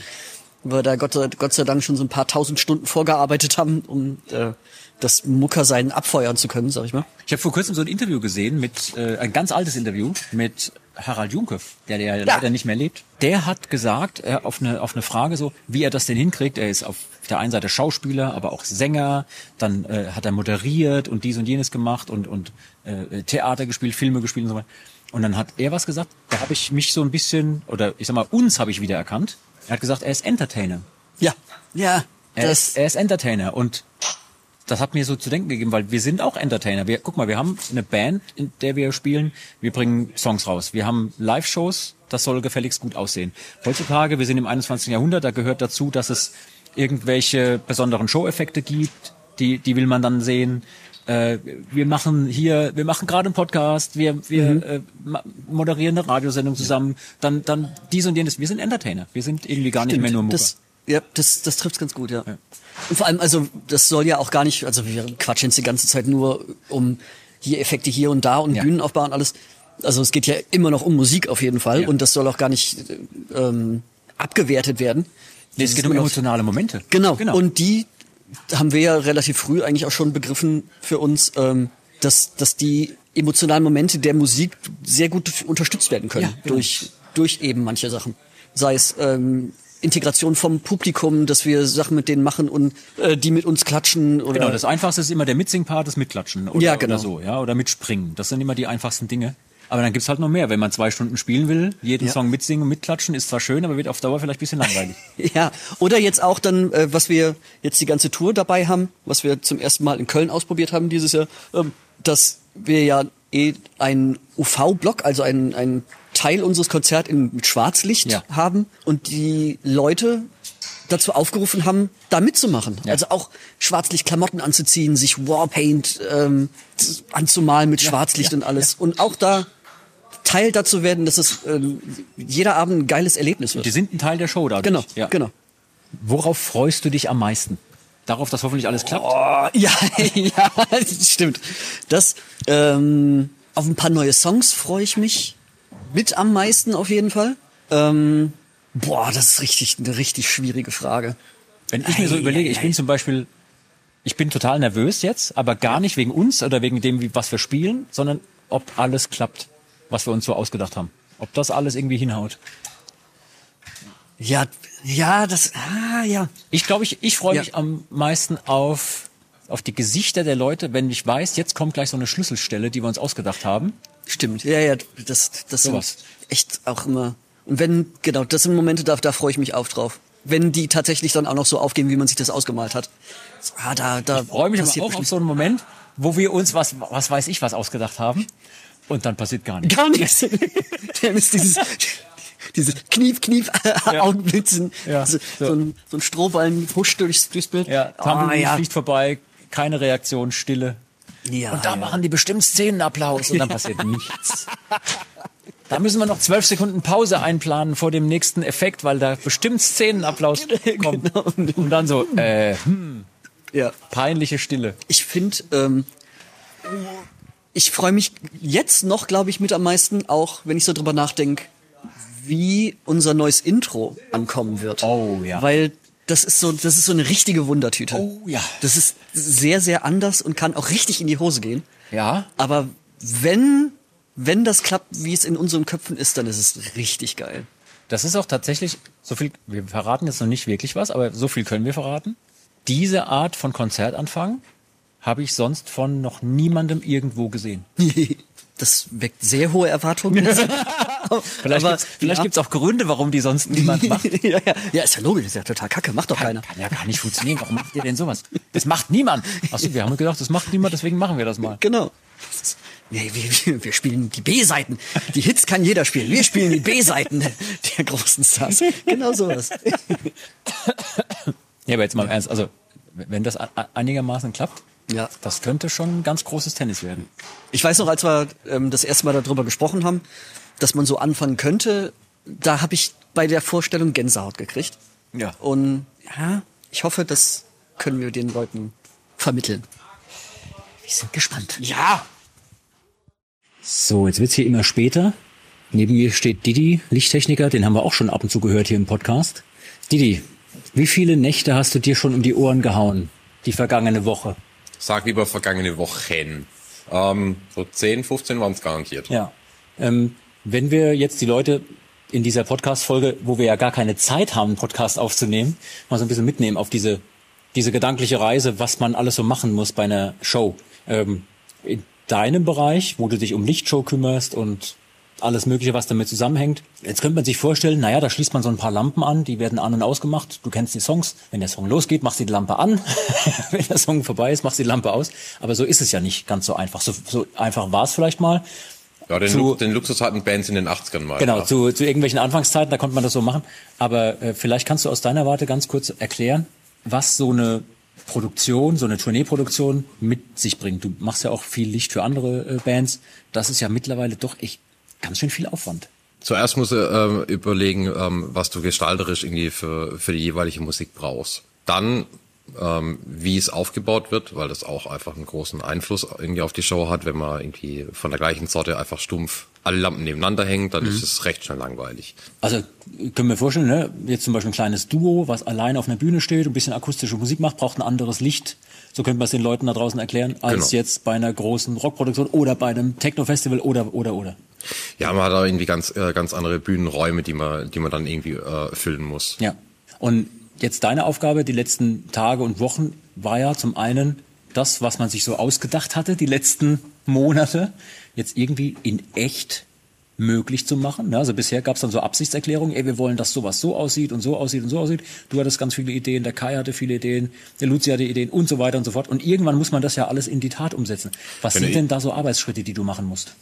weil wir da Gott, sei- Gott sei Dank schon so ein paar tausend Stunden vorgearbeitet haben, um äh, das Muckersein abfeuern zu können, sag ich mal. Ich habe vor kurzem so ein Interview gesehen mit, äh, ein ganz altes Interview mit Harald Junke, der, der ja. leider nicht mehr lebt. Der hat gesagt, er auf eine, auf eine Frage so, wie er das denn hinkriegt. Er ist auf der einen Seite Schauspieler, aber auch Sänger. Dann äh, hat er moderiert und dies und jenes gemacht und, und äh, Theater gespielt, Filme gespielt und so weiter. Und dann hat er was gesagt, da habe ich mich so ein bisschen, oder ich sag mal, uns habe ich wieder erkannt. Er hat gesagt, er ist Entertainer. Ja, ja, Er, das, ist, er ist Entertainer und das hat mir so zu denken gegeben, weil wir sind auch Entertainer. Wir, guck mal, wir haben eine Band, in der wir spielen. Wir bringen Songs raus. Wir haben Live-Shows. Das soll gefälligst gut aussehen. Heutzutage, wir sind im 21. Jahrhundert, da gehört dazu, dass es irgendwelche besonderen Show-Effekte gibt. Die, die will man dann sehen. Äh, wir machen hier, wir machen gerade einen Podcast. Wir, wir äh, ma- moderieren eine Radiosendung zusammen. Dann, dann dies und jenes. Wir sind Entertainer. Wir sind irgendwie gar nicht Stimmt, mehr nur Mucker. Das, ja, das, das trifft's ganz gut, ja. Und vor allem, also das soll ja auch gar nicht, also wir quatschen jetzt die ganze Zeit nur um hier Effekte hier und da und Ja. Bühnenaufbau und alles. Also es geht ja immer noch um Musik auf jeden Fall Ja. und das soll auch gar nicht ähm, abgewertet werden. Nee, es geht um noch- emotionale Momente. Genau. genau. Und die haben wir ja relativ früh eigentlich auch schon begriffen für uns, ähm, dass, dass die emotionalen Momente der Musik sehr gut unterstützt werden können Ja, genau. durch, durch eben manche Sachen. Sei es ähm, Integration vom Publikum, dass wir Sachen mit denen machen und äh, die mit uns klatschen oder Genau, das Einfachste ist immer der Mitsing-Part, das Mitklatschen. Oder, Ja, genau. Oder so, ja, oder Mitspringen. Das sind immer die einfachsten Dinge. Aber dann gibt's halt noch mehr. Wenn man zwei Stunden spielen will, jeden Ja. Song mitsingen und mitklatschen, ist zwar schön, aber wird auf Dauer vielleicht ein bisschen langweilig. Ja, oder jetzt auch dann, äh, was wir jetzt die ganze Tour dabei haben, was wir zum ersten Mal in Köln ausprobiert haben dieses Jahr, ähm, dass wir ja eh einen UV-Block, also einen, einen Teil unseres Konzerts in, mit Schwarzlicht Ja. haben und die Leute dazu aufgerufen haben, da mitzumachen. Ja. Also auch Schwarzlicht-Klamotten anzuziehen, sich Warpaint ähm, anzumalen mit Schwarzlicht ja, und alles. Und auch da Teil dazu werden, dass es ähm, jeder Abend ein geiles Erlebnis wird. Die sind ein Teil der Show dadurch. Genau, ja. genau. Worauf freust du dich am meisten? Darauf, dass hoffentlich alles klappt? Oh, ja, ja, das stimmt. Das, ähm, auf ein paar neue Songs freue ich mich mit am meisten auf jeden Fall. Ähm, boah, das ist richtig, eine richtig schwierige Frage. Wenn ich mir so überlege, ich bin zum Beispiel, ich bin total nervös jetzt, aber gar nicht wegen uns oder wegen dem, wie- was wir spielen, sondern ob alles klappt, was wir uns so ausgedacht haben. Ob das alles irgendwie hinhaut. Ja, ja, das, ah, ja. Ich glaube, ich, ich freue Ja. mich am meisten auf, auf die Gesichter der Leute, wenn ich weiß, jetzt kommt gleich so eine Schlüsselstelle, die wir uns ausgedacht haben. Stimmt. Ja, ja, das, das sind Sowas. echt auch immer. Und wenn, genau, das sind Momente, da, da freue ich mich auch drauf. Wenn die tatsächlich dann auch noch so aufgehen, wie man sich das ausgemalt hat. So, Ah, da, da Ich freue mich aber auch auf so einen Moment, wo wir uns was, was weiß ich, was ausgedacht haben. Und dann passiert gar nichts. Gar nichts. Dann ist dieses, diese Knief, Knief, Augenblitzen. Ja, so, so. so. ein, so ein Strohballen huscht durchs, durchs Bild. Ja, Ah, Tumbleweed ja. fliegt vorbei, keine Reaktion, Stille. Ja, Und da ja. machen die bestimmt Szenenapplaus und dann passiert nichts. Da müssen wir noch zwölf Sekunden Pause einplanen vor dem nächsten Effekt, weil da bestimmt Szenenapplaus kommt. Genau. Und dann so, äh, hm, ja. peinliche Stille. Ich finde, ähm, ich freue mich jetzt noch, glaube ich, mit am meisten, auch wenn ich so drüber nachdenke, wie unser neues Intro ankommen wird. Oh, ja. Weil das ist so, das ist so eine richtige Wundertüte. Oh, ja. Das ist sehr, sehr anders und kann auch richtig in die Hose gehen. Ja. Aber wenn, wenn das klappt, wie es in unseren Köpfen ist, dann ist es richtig geil. Das ist auch tatsächlich, so viel, wir verraten jetzt noch nicht wirklich was, aber so viel können wir verraten. Diese Art von Konzertanfang habe ich sonst von noch niemandem irgendwo gesehen. Das weckt sehr hohe Erwartungen. Vielleicht Aber, gibt's vielleicht ja. gibt's auch Gründe, warum die sonst niemand macht. ja, ja. ja, ist ja logisch, ist ja total kacke, macht doch keiner. Kann ja gar nicht funktionieren. Warum macht ihr denn sowas? Das macht niemand. Achso, wir haben gedacht, das macht niemand, deswegen machen wir das mal. Genau. Nee, wir, wir, spielen die B-Seiten. Die Hits kann jeder spielen. Wir spielen die B-Seiten der großen Stars. Genau sowas. Ja, aber jetzt mal im Ernst, also wenn das einigermaßen klappt, Ja. das könnte schon ein ganz großes Tennis werden. Ich weiß noch, als wir ähm, das erste Mal darüber gesprochen haben, dass man so anfangen könnte, da habe ich bei der Vorstellung Gänsehaut gekriegt. Ja. Und ja, ich hoffe, das können wir den Leuten vermitteln. Wir sind gespannt. Ja. So, jetzt wird's hier immer später. Neben mir steht Didi, Lichttechniker, den haben wir auch schon ab und zu gehört hier im Podcast. Didi, wie viele Nächte hast du dir schon um die Ohren gehauen, die vergangene Woche? Sag lieber vergangene Wochen. Ähm, so 10, 15 waren es garantiert. Ja. Ähm, wenn wir jetzt die Leute in dieser Podcast-Folge, wo wir ja gar keine Zeit haben, einen Podcast aufzunehmen, mal so ein bisschen mitnehmen auf diese, diese gedankliche Reise, was man alles so machen muss bei einer Show. Ähm, in deinem Bereich, wo du dich um Lichtshow kümmerst und alles Mögliche, was damit zusammenhängt. Jetzt könnte man sich vorstellen, naja, da schließt man so ein paar Lampen an, die werden an- und ausgemacht. Du kennst die Songs. Wenn der Song losgeht, machst du die Lampe an. Wenn der Song vorbei ist, machst du die Lampe aus. Aber so ist es ja nicht ganz so einfach. So, so einfach war es vielleicht mal. Ja, den, Zu- Lu den Luxus hatten Bands in den 80ern mal. Genau, ja. zu, zu irgendwelchen Anfangszeiten, da konnte man das so machen. Aber äh, vielleicht kannst du aus deiner Warte ganz kurz erklären, was so eine Produktion, so eine Tourneeproduktion mit sich bringt. Du machst ja auch viel Licht für andere äh, Bands. Das ist ja mittlerweile doch echt ganz schön viel Aufwand. Zuerst musst du ähm, überlegen, ähm, was du gestalterisch irgendwie für, für die jeweilige Musik brauchst. Dann, ähm, wie es aufgebaut wird, weil das auch einfach einen großen Einfluss irgendwie auf die Show hat. Wenn man irgendwie von der gleichen Sorte einfach stumpf alle Lampen nebeneinander hängt, dann ist es recht schnell langweilig. Also können wir vorstellen, ne? jetzt zum Beispiel ein kleines Duo, was allein auf einer Bühne steht und ein bisschen akustische Musik macht, braucht ein anderes Licht. So könnte man es den Leuten da draußen erklären, als Genau. jetzt bei einer großen Rockproduktion oder bei einem Techno-Festival oder, oder, oder. Ja, man hat da irgendwie ganz, äh, ganz andere Bühnenräume, die man, die man dann irgendwie äh, füllen muss. Ja. Und jetzt deine Aufgabe die letzten Tage und Wochen war ja zum einen das, was man sich so ausgedacht hatte, die letzten Monate, jetzt irgendwie in echt möglich zu machen. Also bisher gab es dann so Absichtserklärungen, ey, wir wollen, dass sowas so aussieht und so aussieht und so aussieht. Du hattest ganz viele Ideen, der Kai hatte viele Ideen, der Luzi hatte Ideen und so weiter und so fort. Und irgendwann muss man das ja alles in die Tat umsetzen. Was Wenn sind denn da so Arbeitsschritte, die du machen musst?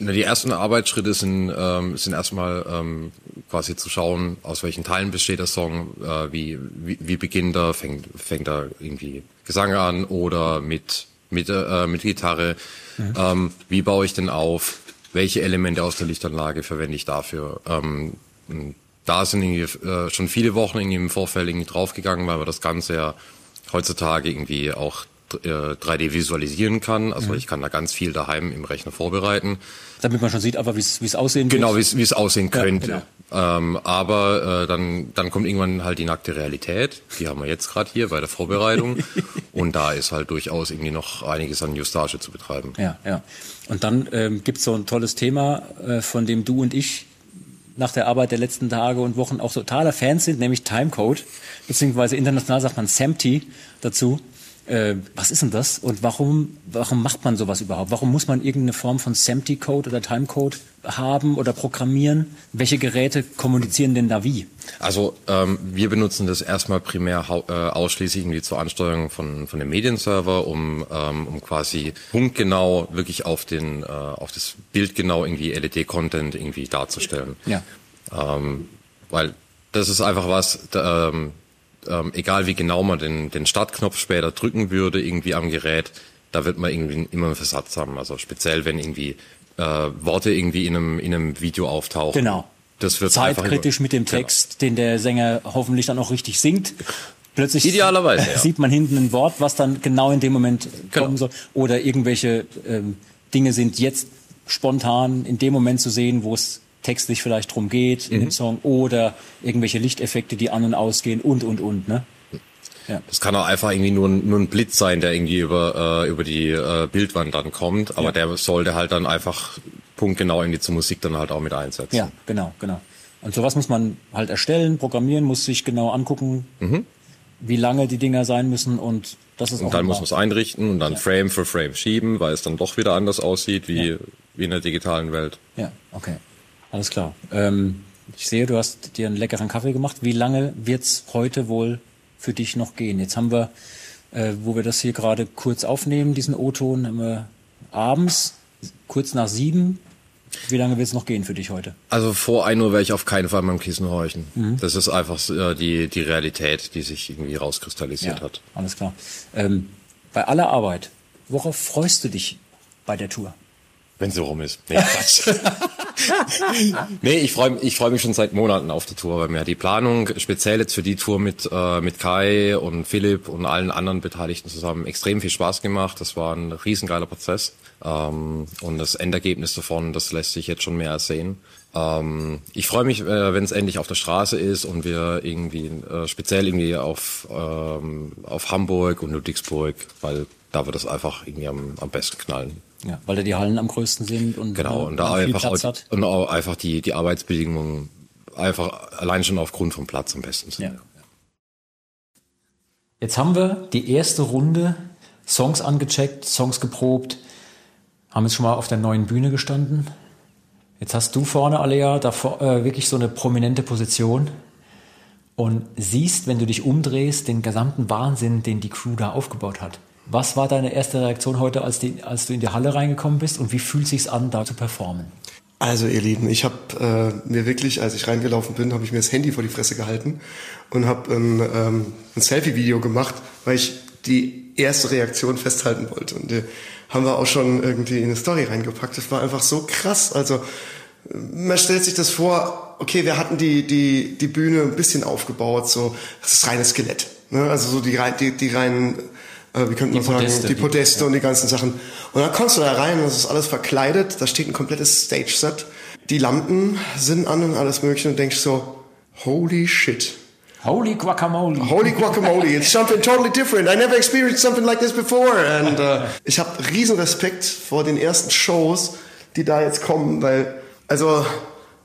Na, die ersten Arbeitsschritte sind, ähm, sind erstmal ähm, quasi zu schauen, aus welchen Teilen besteht der Song, äh, wie, wie, wie beginnt er, fängt, fängt er irgendwie Gesang an oder mit, mit, äh, mit Gitarre, ähm, wie baue ich denn auf, welche Elemente aus der Lichtanlage verwende ich dafür. Ähm, da sind irgendwie, äh, schon viele Wochen irgendwie im Vorfeld irgendwie draufgegangen, weil man das Ganze ja heutzutage irgendwie auch 3D visualisieren kann. Also ich kann da ganz viel daheim im Rechner vorbereiten. Damit man schon sieht, aber wie es es aussehen Genau, wie wird. es wie es aussehen Ja, könnte. genau. ähm, aber äh, dann, dann kommt irgendwann halt die nackte Realität. Die haben wir jetzt gerade hier bei der Vorbereitung. Und da ist halt durchaus irgendwie noch einiges an Justage zu betreiben. Ja, ja. Und dann ähm, gibt's so ein tolles Thema, äh, von dem du und ich nach der Arbeit der letzten Tage und Wochen auch totaler Fans sind, nämlich Timecode, beziehungsweise international sagt man SAMT dazu. Äh, was ist denn das und warum, warum macht man sowas überhaupt? Warum muss man irgendeine Form von SAMT-Code oder Timecode haben oder programmieren? Welche Geräte kommunizieren denn da wie? Also ähm, wir benutzen das erstmal primär äh, ausschließlich irgendwie zur Ansteuerung von, von dem Medienserver, um, ähm, um quasi punktgenau wirklich auf den äh, auf das Bild genau irgendwie LED-Content irgendwie darzustellen. Ja. Ähm, weil das ist einfach was, da, ähm, ähm, egal wie genau man den, den Startknopf später drücken würde, irgendwie am Gerät, da wird man irgendwie immer einen Versatz haben. Also speziell, wenn irgendwie äh, Worte irgendwie in einem, in einem Video auftauchen. Genau. Das wird Zeitkritisch mit dem Genau. Text, den der Sänger hoffentlich dann auch richtig singt. Plötzlich Idealerweise, ja. sieht man hinten ein Wort, was dann genau in dem Moment Genau. kommen soll. Oder irgendwelche ähm, Dinge sind jetzt spontan in dem Moment zu sehen, wo es textlich vielleicht drum geht in dem Song oder irgendwelche Lichteffekte, die an und ausgehen und und und. Ne? Das kann auch einfach irgendwie nur, ein- nur ein Blitz sein, der irgendwie über, äh, über die äh, Bildwand dann kommt, aber Ja. der sollte halt dann einfach punktgenau irgendwie zur Musik dann halt auch mit einsetzen. Ja, genau, genau. Und sowas muss man halt erstellen, programmieren, muss sich genau angucken, wie lange die Dinger sein müssen und das ist Und dann muss man es einrichten und dann Frame für Frame schieben, weil es dann doch wieder anders aussieht wie, wie in der digitalen Welt. Ja, okay. Alles klar. Ähm, ich sehe, du hast dir einen leckeren Kaffee gemacht. Wie lange wird's heute wohl für dich noch gehen? Jetzt haben wir, äh, wo wir das hier gerade kurz aufnehmen, diesen O-Ton, haben wir abends, kurz nach sieben. Wie lange wird's noch gehen für dich heute? Also vor 1 Uhr werde ich auf keinen Fall beim Kissen horchen. Mhm. Das ist einfach äh, die, die Realität, die sich irgendwie rauskristallisiert hat. Alles klar. Ähm, bei aller Arbeit, worauf freust du dich bei der Tour? Wenn sie rum ist. Nee, Quatsch. nee, ich freue ich freu mich schon seit Monaten auf die Tour, weil mir die Planung, speziell jetzt für die Tour mit, äh, mit Kai und Philipp und allen anderen Beteiligten zusammen, extrem viel Spaß gemacht. Das war ein riesengeiler Prozess. Ähm, und das Endergebnis davon, das lässt sich jetzt schon mehr als sehen. Ähm, ich freue mich, äh, wenn es endlich auf der Straße ist und wir irgendwie äh, speziell irgendwie auf, ähm, auf Hamburg und Ludwigsburg, weil da wird es einfach irgendwie am, am besten knallen. Ja, weil da die Hallen am größten sind und, Genau, äh, und da einfach Platz auch, hat. und auch einfach die, die Arbeitsbedingungen einfach allein schon aufgrund vom Platz am besten sind. Ja. Jetzt haben wir die erste Runde Songs angecheckt, Songs geprobt, haben jetzt schon mal auf der neuen Bühne gestanden. Jetzt hast du vorne, Alea, da äh, wirklich so eine prominente Position und siehst, wenn du dich umdrehst, den gesamten Wahnsinn, den die Crew da aufgebaut hat. Was war deine erste Reaktion heute, als, die, als du in die Halle reingekommen bist und wie fühlt sich's an, da zu performen? Also ihr Lieben, ich habe äh, mir wirklich, als ich reingelaufen bin, habe ich mir das Handy vor die Fresse gehalten und habe ein, ähm, ein Selfie-Video gemacht, weil ich die erste Reaktion festhalten wollte. Und die haben wir auch schon irgendwie in eine Story reingepackt. Das war einfach so krass. Also äh, man stellt sich das vor, okay, wir hatten die, die, die Bühne ein bisschen aufgebaut, so das ist reines Skelett. Ne? Also so die, die, die reinen, äh, wie könnte man Die sagen, Podeste, die die- Podeste und die ganzen Sachen. Und dann kommst du da rein, das ist alles verkleidet, da steht ein komplettes Stage-Set. Die Lampen sind an und alles mögliche und denkst so, holy shit. Holy Guacamole. Holy guacamole, it's something totally different. I never experienced something like this before. Und äh, ich habe riesen Respekt vor den ersten Shows, die da jetzt kommen, weil, also,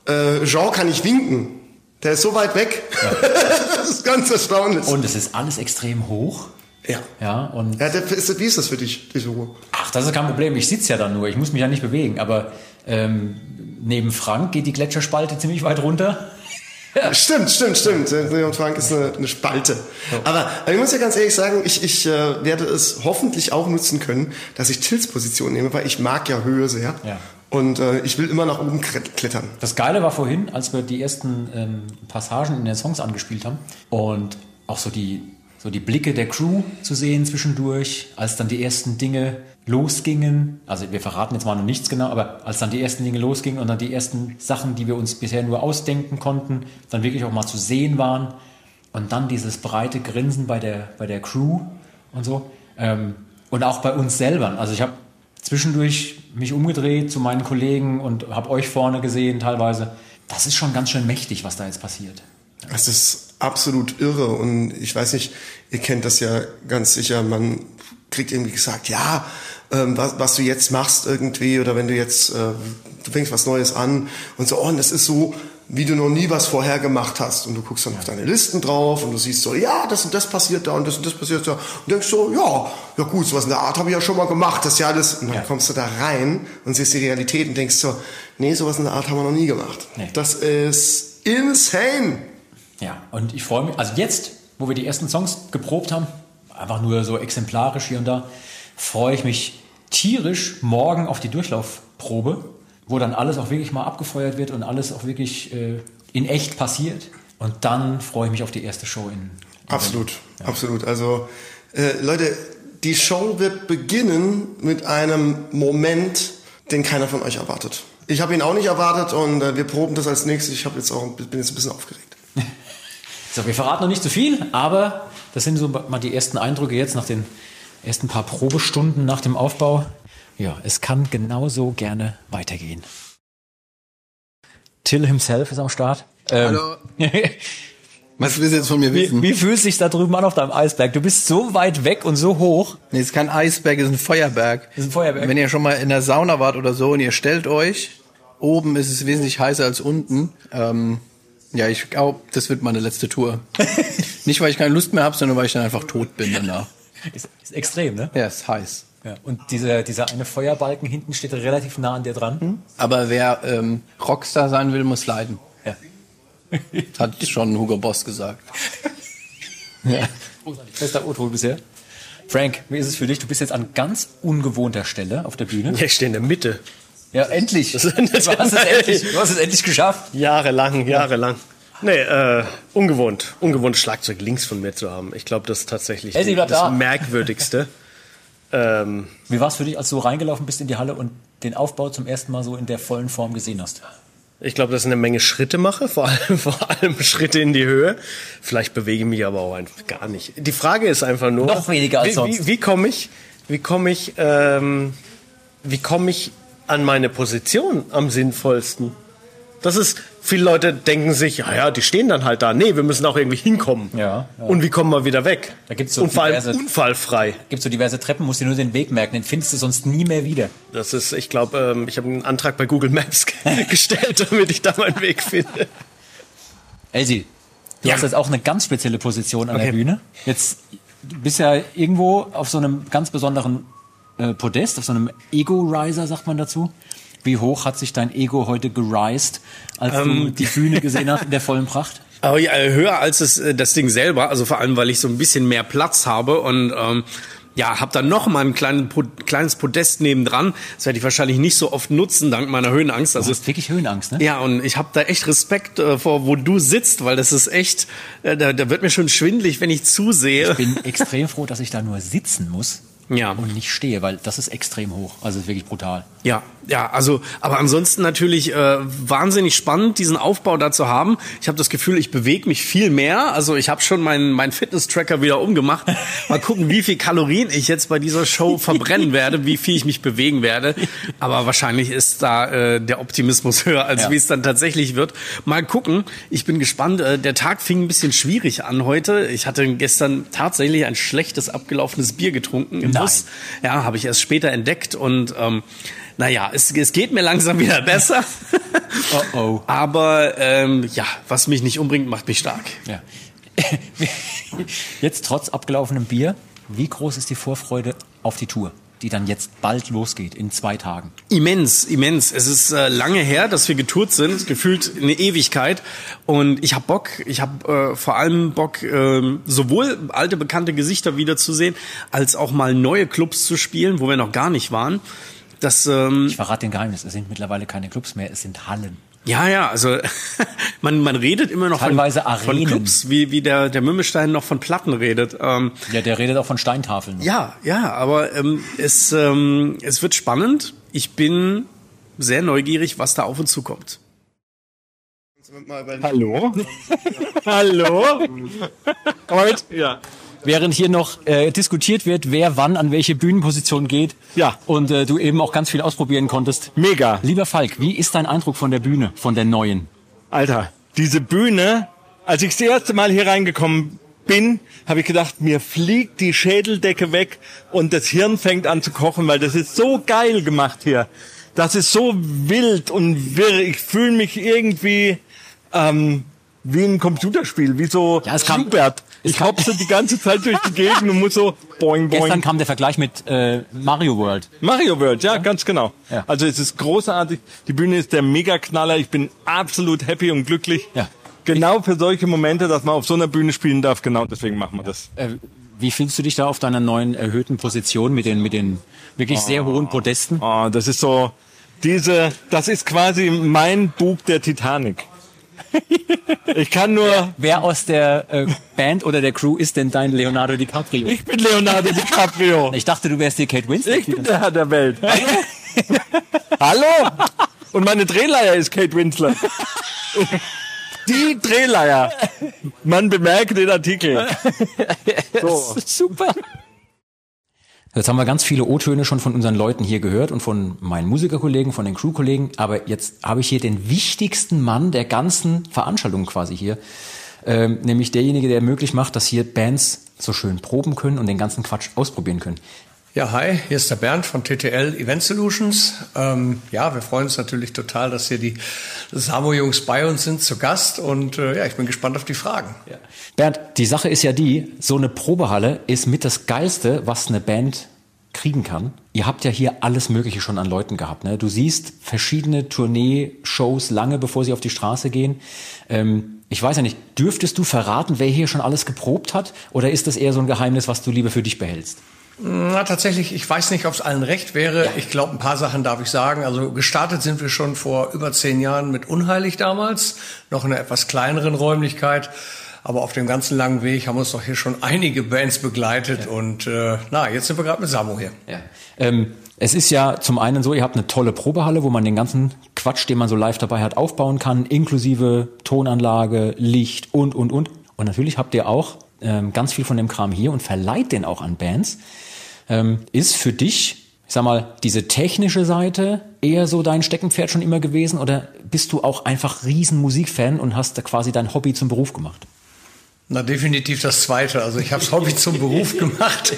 äh, Jean kann nicht winken. Der ist so weit weg. das ist ganz erstaunlich. Und es ist alles extrem hoch. Ja. Ja, und Ja, ist, wie ist das für dich, diese Uhr? Ach, das ist kein Problem. Ich sitze ja dann nur. Ich muss mich ja nicht bewegen. Aber ähm, neben Frank geht die Gletscherspalte ziemlich weit runter. Stimmt, stimmt, stimmt. Leon Frank ist eine, eine Spalte. Aber, aber ich muss ja ganz ehrlich sagen, ich, ich äh, werde es hoffentlich auch nutzen können, dass ich Tills Position nehme, weil ich mag ja Höhe sehr. Ja. Und äh, ich will immer nach oben klet- klettern. Das Geile war vorhin, als wir die ersten ähm, Passagen in den Songs angespielt haben und auch so die, so die Blicke der Crew zu sehen zwischendurch, als dann die ersten Dinge losgingen. Also wir verraten jetzt mal noch nichts genau, aber als dann die ersten Dinge losgingen und dann die ersten Sachen, die wir uns bisher nur ausdenken konnten, dann wirklich auch mal zu sehen waren und dann dieses breite Grinsen bei der, bei der Crew und so. Ähm, und auch bei uns selber. Also ich habe zwischendurch mich umgedreht zu meinen Kollegen und habe euch vorne gesehen teilweise. Das ist schon ganz schön mächtig, was da jetzt passiert. Es ist absolut irre. Und ich weiß nicht, ihr kennt das ja ganz sicher, man kriegt irgendwie gesagt, ja, ähm, was, was du jetzt machst irgendwie oder wenn du jetzt, äh, du fängst was Neues an und so, oh, und das ist so, wie du noch nie was vorher gemacht hast. Und du guckst dann auf deine Listen drauf und du siehst so, ja, das und das passiert da und das und das passiert da. Und denkst so, ja, ja gut, sowas in der Art habe ich ja schon mal gemacht, das ist ja alles. Und dann kommst du da rein und siehst die Realität und denkst so, nee, sowas in der Art haben wir noch nie gemacht. Nee. Das ist insane. Ja, und ich freue mich, also jetzt, wo wir die ersten Songs geprobt haben, einfach nur so exemplarisch hier und da, freue ich mich tierisch morgen auf die Durchlaufprobe, wo dann alles auch wirklich mal abgefeuert wird und alles auch wirklich äh, in echt passiert. Und dann freue ich mich auf die erste Show in. in Absolut, absolut. Also äh, Leute, die Show wird beginnen mit einem Moment, den keiner von euch erwartet. Ich habe ihn auch nicht erwartet und äh, wir proben das als nächstes. Ich habe jetzt auch bin jetzt ein bisschen aufgeregt. So, wir verraten noch nicht zu viel, aber das sind so mal die ersten Eindrücke jetzt nach den ersten paar Probestunden nach dem Aufbau. Ja, es kann genauso gerne weitergehen. Till himself ist am Start. Ähm, Hallo. Was willst du jetzt von mir wie, wissen? wie fühlt sich da drüben an auf deinem Eisberg? Du bist so weit weg und so hoch. Nee, es ist kein Eisberg, es ist ein Feuerberg. Ist ein Feuerberg. Wenn ihr schon mal in der Sauna wart oder so und ihr stellt euch, oben ist es wesentlich heißer als unten. Ähm, ja, ich glaube, das wird meine letzte Tour. Nicht, weil ich keine Lust mehr habe, sondern weil ich dann einfach tot bin danach. Ist, ist extrem, ne? Ja, ist heiß. Ja. Und dieser, dieser eine Feuerbalken hinten steht relativ nah an dir dran. Aber wer ähm, Rockstar sein will, muss leiden. Ja. Hat schon Hugo Boss gesagt. Ja. Bester O-Ton bisher. Frank, wie ist es für dich? Du bist jetzt an ganz ungewohnter Stelle auf der Bühne. Ja, ich stehe in der Mitte. Ja, endlich. Das- Du hast, es endlich du hast es endlich geschafft. Jahrelang, jahrelang. Nee, äh, ungewohnt. Ungewohnt Schlagzeug links von mir zu haben. Ich glaube, das ist tatsächlich Ey, sie die, bleibt das da. Merkwürdigste. ähm, Wie war es für dich, als du reingelaufen bist in die Halle und den Aufbau zum ersten Mal so in der vollen Form gesehen hast? ich glaube, dass ich eine Menge Schritte mache, vor allem, vor allem Schritte in die Höhe. Vielleicht bewege ich mich aber auch einfach gar nicht. Die Frage ist einfach nur, Noch weniger als wie, sonst. Wie, wie komme ich, wie komme ich, ähm, wie komme ich an meine Position am sinnvollsten? Das ist, viele Leute denken sich, ja, ja, die stehen dann halt da. Nee, wir müssen auch irgendwie hinkommen. Ja, ja. Und wie kommen wir wieder weg? Da gibt's so Und vor allem unfallfrei. Gibt so diverse Treppen, musst dir nur den Weg merken, den findest du sonst nie mehr wieder. Das ist, ich glaube, ähm, ich habe einen Antrag bei Google Maps gestellt, damit ich da meinen Weg finde. Elsie, du Ja. hast jetzt auch eine ganz spezielle Position an der Okay. Bühne. Jetzt du bist ja irgendwo auf so einem ganz besonderen äh, Podest, auf so einem Ego-Riser, sagt man dazu. Wie hoch hat sich dein Ego heute gerised, als du Ähm. die Bühne gesehen hast in der vollen Pracht? Aber ja, höher als das, äh, das Ding selber, also vor allem, weil ich so ein bisschen mehr Platz habe und ähm, ja, habe dann noch mal ein kleinen, Po- kleines Podest nebendran. Das werde ich wahrscheinlich nicht so oft nutzen, dank meiner Höhenangst. Du Also hast wirklich Höhenangst, ne? ja, und ich habe da echt Respekt äh, vor, wo du sitzt, weil das ist echt, äh, da, da wird mir schon schwindlig, wenn ich zusehe. Ich bin extrem froh, dass ich da nur sitzen muss ja. und nicht stehe, weil das ist extrem hoch. Also ist wirklich brutal. Ja, ja, also, aber ansonsten natürlich äh, wahnsinnig spannend, diesen Aufbau da zu haben. Ich habe das Gefühl, ich bewege mich viel mehr. Also ich habe schon meinen mein Fitness-Tracker wieder umgemacht. Mal gucken, wie viel Kalorien ich jetzt bei dieser Show verbrennen werde, wie viel ich mich bewegen werde. Aber wahrscheinlich ist da äh, der Optimismus höher, als Ja. wie es dann tatsächlich wird. Mal gucken. Ich bin gespannt. Äh, der Tag fing ein bisschen schwierig an heute. Ich hatte gestern tatsächlich ein schlechtes abgelaufenes Bier getrunken im Nein. Bus. Ja, habe ich erst später entdeckt und ähm, naja, es, es geht mir langsam wieder besser. Oh oh. Aber ähm, ja, was mich nicht umbringt, macht mich stark. Ja. Jetzt trotz abgelaufenem Bier, wie groß ist die Vorfreude auf die Tour, die dann jetzt bald losgeht, in zwei Tagen? Immens, immens. Es ist äh, lange her, dass wir getourt sind, gefühlt eine Ewigkeit. Und ich habe Bock, ich habe äh, vor allem Bock, ähm, sowohl alte bekannte Gesichter wiederzusehen, als auch mal neue Clubs zu spielen, wo wir noch gar nicht waren. Das, ähm, Ich verrate den Geheimnis, es sind mittlerweile keine Clubs mehr, es sind Hallen. Ja, ja, also man, man redet immer noch Teilweise von, von. Clubs, wie, wie der, der Mümmelstein noch von Platten redet. Ähm, Ja, der redet auch von Steintafeln. ja, ja, aber ähm, es, ähm, es wird spannend. Ich bin sehr neugierig, was da auf uns zukommt. Hallo? Hallo? Heute? Ja. Während hier noch äh, diskutiert wird, wer wann an welche Bühnenposition geht. Ja. Und äh, du eben auch ganz viel ausprobieren konntest. Mega. Lieber Falk, wie ist dein Eindruck von der Bühne, von der neuen? Alter, diese Bühne, als ich das erste Mal hier reingekommen bin, habe ich gedacht, mir fliegt die Schädeldecke weg und das Hirn fängt an zu kochen, weil das ist so geil gemacht hier. Das ist so wild und wirr. Ich fühle mich irgendwie ähm, wie ein Computerspiel, wie so Ja, es kam- Schubert. Ich hopse die ganze Zeit durch die Gegend und muss so boing, boing. Gestern kam der Vergleich mit äh, Mario World. Mario World, ja, ganz genau. Ja. Also es ist großartig. Die Bühne ist der Mega-Knaller. Ich bin absolut happy und glücklich. Ja. Genau für solche Momente, dass man auf so einer Bühne spielen darf. Genau deswegen machen wir das. Äh, wie fühlst du dich da auf deiner neuen erhöhten Position mit den, mit den wirklich sehr hohen Podesten? Oh, das ist so, diese, das ist quasi mein Bug der Titanic. Ich kann nur, Wer aus der äh, Band oder der Crew ist denn dein Leonardo DiCaprio? ich bin Leonardo DiCaprio. Ich dachte, du wärst die Kate Winslet. Ich bin der Herr der Welt. Hallo? Und meine Drehleier ist Kate Winslet. Die Drehleier. Man bemerkt den Artikel. So. Super. Jetzt haben wir ganz viele O-Töne schon von unseren Leuten hier gehört und von meinen Musikerkollegen, von den Crewkollegen. Aber jetzt habe ich hier den wichtigsten Mann der ganzen Veranstaltung quasi hier. Ähm, nämlich derjenige, der möglich macht, dass hier Bands so schön proben können und den ganzen Quatsch ausprobieren können. Ja, hi, hier ist der Bernd von TTL Event Solutions. Ähm, ja, wir freuen uns natürlich total, dass hier die Samo-Jungs bei uns sind zu Gast und äh, ja, ich bin gespannt auf die Fragen. Ja. Bernd, die Sache ist ja die, so eine Probehalle ist mit das Geilste, was eine Band kriegen kann. Ihr habt ja hier alles Mögliche schon an Leuten gehabt. Ne? Du siehst verschiedene Tournee-Shows lange bevor sie auf die Straße gehen. Ähm, ich weiß ja nicht, dürftest du verraten, wer hier schon alles geprobt hat? Oder ist das eher so ein Geheimnis, was du lieber für dich behältst? Na, tatsächlich, ich weiß nicht, ob es allen recht wäre. Ja. Ich glaube, ein paar Sachen darf ich sagen. Also gestartet sind wir schon vor über zehn Jahren mit Unheilig damals, noch in einer etwas kleineren Räumlichkeit. Aber auf dem ganzen langen Weg haben uns doch hier schon einige Bands begleitet. Ja. Und äh, na, jetzt sind wir gerade mit Samo hier. Ja. Ähm, es ist ja zum einen so, ihr habt eine tolle Probehalle, wo man den ganzen Quatsch, den man so live dabei hat, aufbauen kann, inklusive Tonanlage, Licht und, und, und. Und natürlich habt ihr auch ähm, ganz viel von dem Kram hier und verleiht den auch an Bands. Ähm, ist für dich, ich sag mal, diese technische Seite eher so dein Steckenpferd schon immer gewesen oder bist du auch einfach riesen Musikfan und hast da quasi dein Hobby zum Beruf gemacht? Na, definitiv das Zweite. Also ich habe das Hobby zum Beruf gemacht.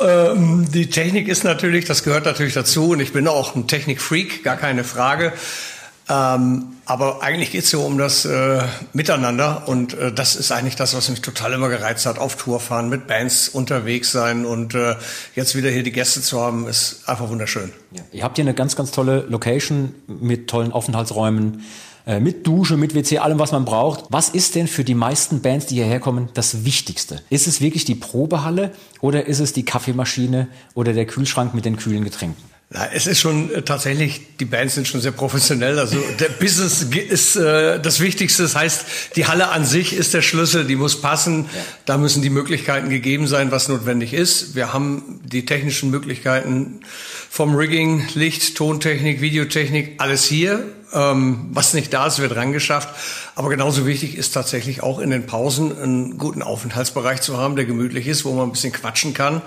Ähm, die Technik ist natürlich, das gehört natürlich dazu und ich bin auch ein Technikfreak, gar keine Frage. Ähm, aber eigentlich geht es so um das äh, Miteinander und äh, das ist eigentlich das, was mich total immer gereizt hat. Auf Tour fahren, mit Bands unterwegs sein und äh, jetzt wieder hier die Gäste zu haben, ist einfach wunderschön. Ja. Ihr habt hier eine ganz, ganz tolle Location mit tollen Aufenthaltsräumen, äh, mit Dusche, mit WC, allem, was man braucht. Was ist denn für die meisten Bands, die hierher kommen, das Wichtigste? Ist es wirklich die Probehalle oder ist es die Kaffeemaschine oder der Kühlschrank mit den kühlen Getränken? Na, es ist schon äh, tatsächlich, die Bands sind schon sehr professionell. Also der Business ist äh, das Wichtigste. Das heißt, die Halle an sich ist der Schlüssel, die muss passen. Ja. Da müssen die Möglichkeiten gegeben sein, was notwendig ist. Wir haben die technischen Möglichkeiten vom Rigging, Licht, Tontechnik, Videotechnik, alles hier. Ähm, was nicht da ist, wird rangeschafft. Aber genauso wichtig ist tatsächlich auch in den Pausen einen guten Aufenthaltsbereich zu haben, der gemütlich ist, wo man ein bisschen quatschen kann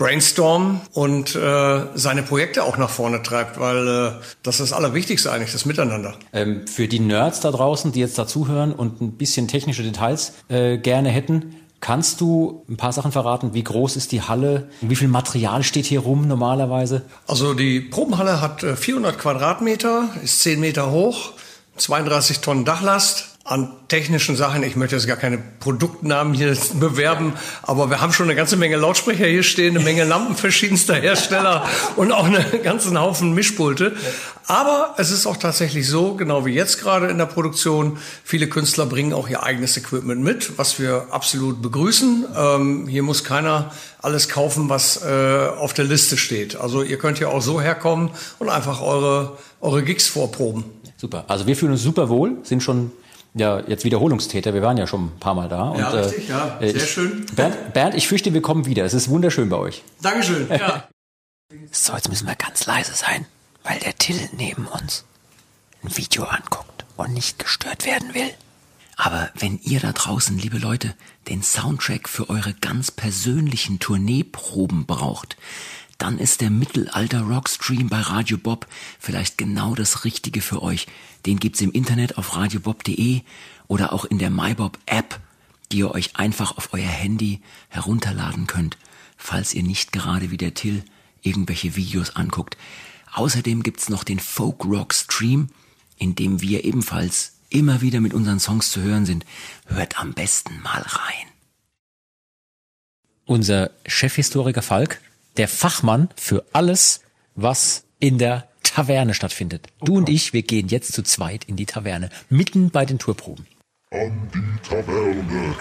brainstormen und äh, seine Projekte auch nach vorne treibt, weil äh, das ist das Allerwichtigste eigentlich, das Miteinander. Ähm, für die Nerds da draußen, die jetzt dazuhören und ein bisschen technische Details äh, gerne hätten, Kannst du ein paar Sachen verraten? Wie groß ist die Halle? Wie viel Material steht hier rum normalerweise? Also die Probenhalle hat 400 äh, Quadratmeter, ist 10 Meter hoch, 32 Tonnen Dachlast an technischen Sachen. Ich möchte jetzt gar keine Produktnamen hier bewerben, aber wir haben schon eine ganze Menge Lautsprecher hier stehen, eine Menge Lampen verschiedenster Hersteller und auch einen ganzen Haufen Mischpulte. Aber es ist auch tatsächlich so, genau wie jetzt gerade in der Produktion, viele Künstler bringen auch ihr eigenes Equipment mit, was wir absolut begrüßen. Ähm, hier muss keiner alles kaufen, was äh, auf der Liste steht. Also ihr könnt hier auch so herkommen und einfach eure, eure Gigs vorproben. Super. Also wir fühlen uns super wohl, sind schon ja, jetzt Wiederholungstäter. Wir waren ja schon ein paar Mal da. Ja, und, äh, richtig, ja. Sehr ich, schön. Bernd, Bernd, ich fürchte, wir kommen wieder. Es ist wunderschön bei euch. Dankeschön, ja. so, jetzt müssen wir ganz leise sein, weil der Till neben uns ein Video anguckt und nicht gestört werden will. Aber wenn ihr da draußen, liebe Leute, den Soundtrack für eure ganz persönlichen Tourneeproben braucht, dann ist der Mittelalter Rockstream bei Radio Bob vielleicht genau das Richtige für euch. Den gibt's im Internet auf radiobob.de oder auch in der MyBob App, die ihr euch einfach auf euer Handy herunterladen könnt, falls ihr nicht gerade wie der Till irgendwelche Videos anguckt. Außerdem gibt's noch den Folk Rock Stream, in dem wir ebenfalls immer wieder mit unseren Songs zu hören sind. Hört am besten mal rein. Unser Chefhistoriker Falk der Fachmann für alles, was in der Taverne stattfindet. Du und ich, wir gehen jetzt zu zweit in die Taverne, mitten bei den Tourproben. An die Taverne.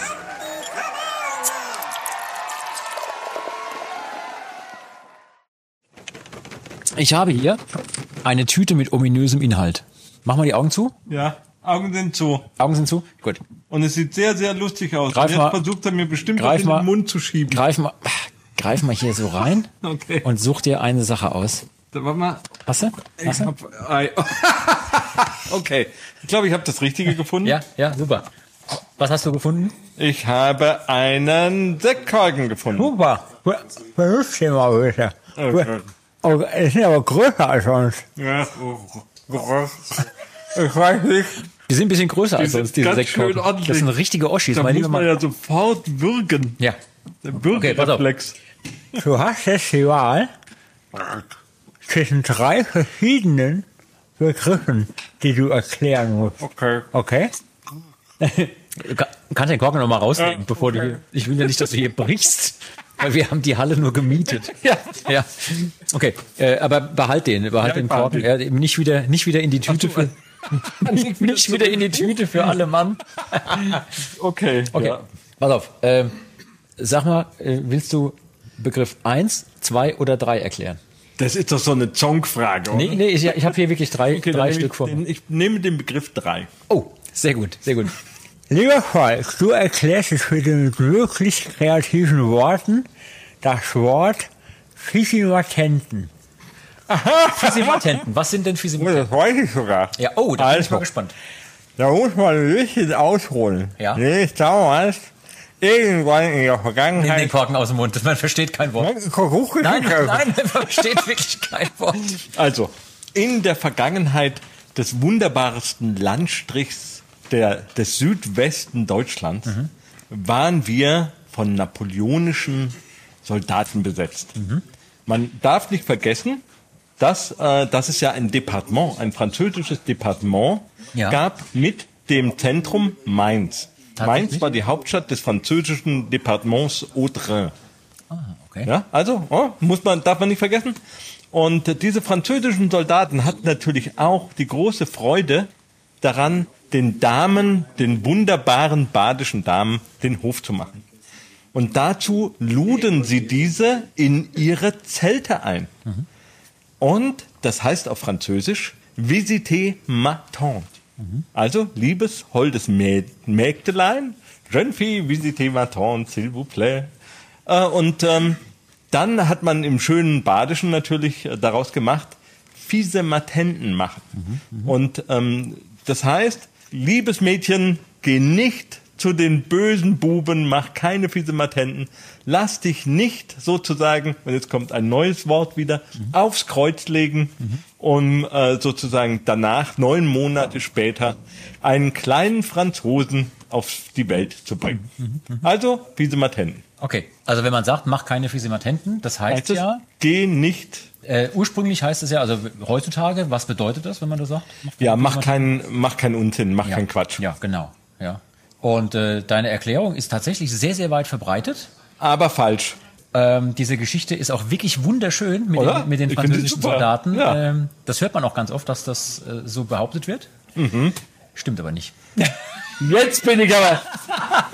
Ich habe hier eine Tüte mit ominösem Inhalt. Mach mal die Augen zu. Ja, Augen sind zu. Augen sind zu? Gut. Und es sieht sehr, sehr lustig aus. Greif und jetzt mal, versucht er mir bestimmt was in den Mund zu schieben. Greif mal, greif mal hier so rein okay. und such dir eine Sache aus. Da warte mal. Hast du? Hast du? okay. Ich glaube, ich habe das Richtige gefunden. Ja, ja, super. Was hast du gefunden? Ich habe einen Sektkorken gefunden. Super. Benutzt den mal bitte. Oh, es sind aber größer als sonst. Ja, ich weiß nicht. Die sind ein bisschen größer Die als sonst, diese ordentlich. Das sind richtige Oschis, Da mein muss man ja sofort würgen. Ja. Der Okay. Würgereflex. Du hast jetzt die Wahl zwischen drei verschiedenen Begriffen, die du erklären musst. Okay. Okay? Du kann- kannst den Korken noch mal rausnehmen, bevor du hier, ich will ja nicht, dass du hier brichst, weil wir haben die Halle nur gemietet. Ja. Ja. Okay, äh, aber behalt den, behalt Ja, den Korken, ja, eben nicht wieder, nicht wieder in die Tüte für, nicht, nicht wieder in die Tüte für alle Mann. Okay. Okay, Ja. pass auf, ähm, sag mal, äh, willst du Begriff 1, 2 oder 3 erklären? Das ist doch so eine Zonk-Frage, oder? Nee, nee, ich, ich habe hier wirklich drei, Okay, drei Stück nehme vor. ich, mir. den, ich nehme den Begriff 3. Oh, sehr gut, sehr gut. Lieber Volk, du erklärst es bitte mit wirklich kreativen Worten das Wort Physimatenten. Physimatenten, was sind denn Physimatenten? Das weiß ich sogar. Ja, oh, da bin ich mal Also. gespannt. Da muss man ein bisschen ausholen. Ja. Nämlich damals, irgendwann in der Nimm Vergangenheit. den Korken aus dem Mund, man versteht kein Wort. Nein, Nein, nein, man versteht wirklich kein Wort. Also, in der Vergangenheit des wunderbarsten Landstrichs der, des Südwesten Deutschlands Mhm. waren wir von napoleonischen Soldaten besetzt. Mhm. Man darf nicht vergessen, dass, äh, dass es ja ein Departement, ein französisches Departement Ja. gab mit dem Zentrum Mainz. Mainz war die Hauptstadt des französischen Departements Audrin. Ah, okay. Ja, also oh, muss man, darf man nicht vergessen. Und diese französischen Soldaten hatten natürlich auch die große Freude daran, den Damen, den wunderbaren badischen Damen, den Hof zu machen. Und dazu luden sie diese in ihre Zelte ein. Und das heißt auf Französisch Visite ma tante. Also, liebes, holdes Mä Mägdelein, jeune fille, visite ma tante, s'il vous plaît. Äh, und ähm, dann hat man im schönen Badischen natürlich äh, daraus gemacht, fiese Matenten machen. Und ähm, das heißt, liebes Mädchen, geh nicht zu den bösen Buben, mach keine fiese Matenten, lass dich nicht sozusagen, und jetzt kommt ein neues Wort wieder, aufs Kreuz legen, um äh, sozusagen danach, neun Monate später, einen kleinen Franzosen auf die Welt zu bringen. Also, fiese Matenten. Okay, also wenn man sagt, mach keine Physimatenten, das heißt Heißt es, ja, geh nicht äh, ursprünglich heißt es ja, also heutzutage, was bedeutet das, wenn man das sagt? Ja, mach keinen, mach keinen Unsinn, mach Ja. keinen Quatsch. Ja, genau, ja. Und äh, deine Erklärung ist tatsächlich sehr, sehr weit verbreitet. Aber falsch. Ähm, diese Geschichte ist auch wirklich wunderschön mit Oder? den, mit den französischen. Soldaten. Ja. Ähm, das hört man auch ganz oft, dass das äh, so behauptet wird. Mhm. Stimmt aber nicht. Jetzt bin ich aber.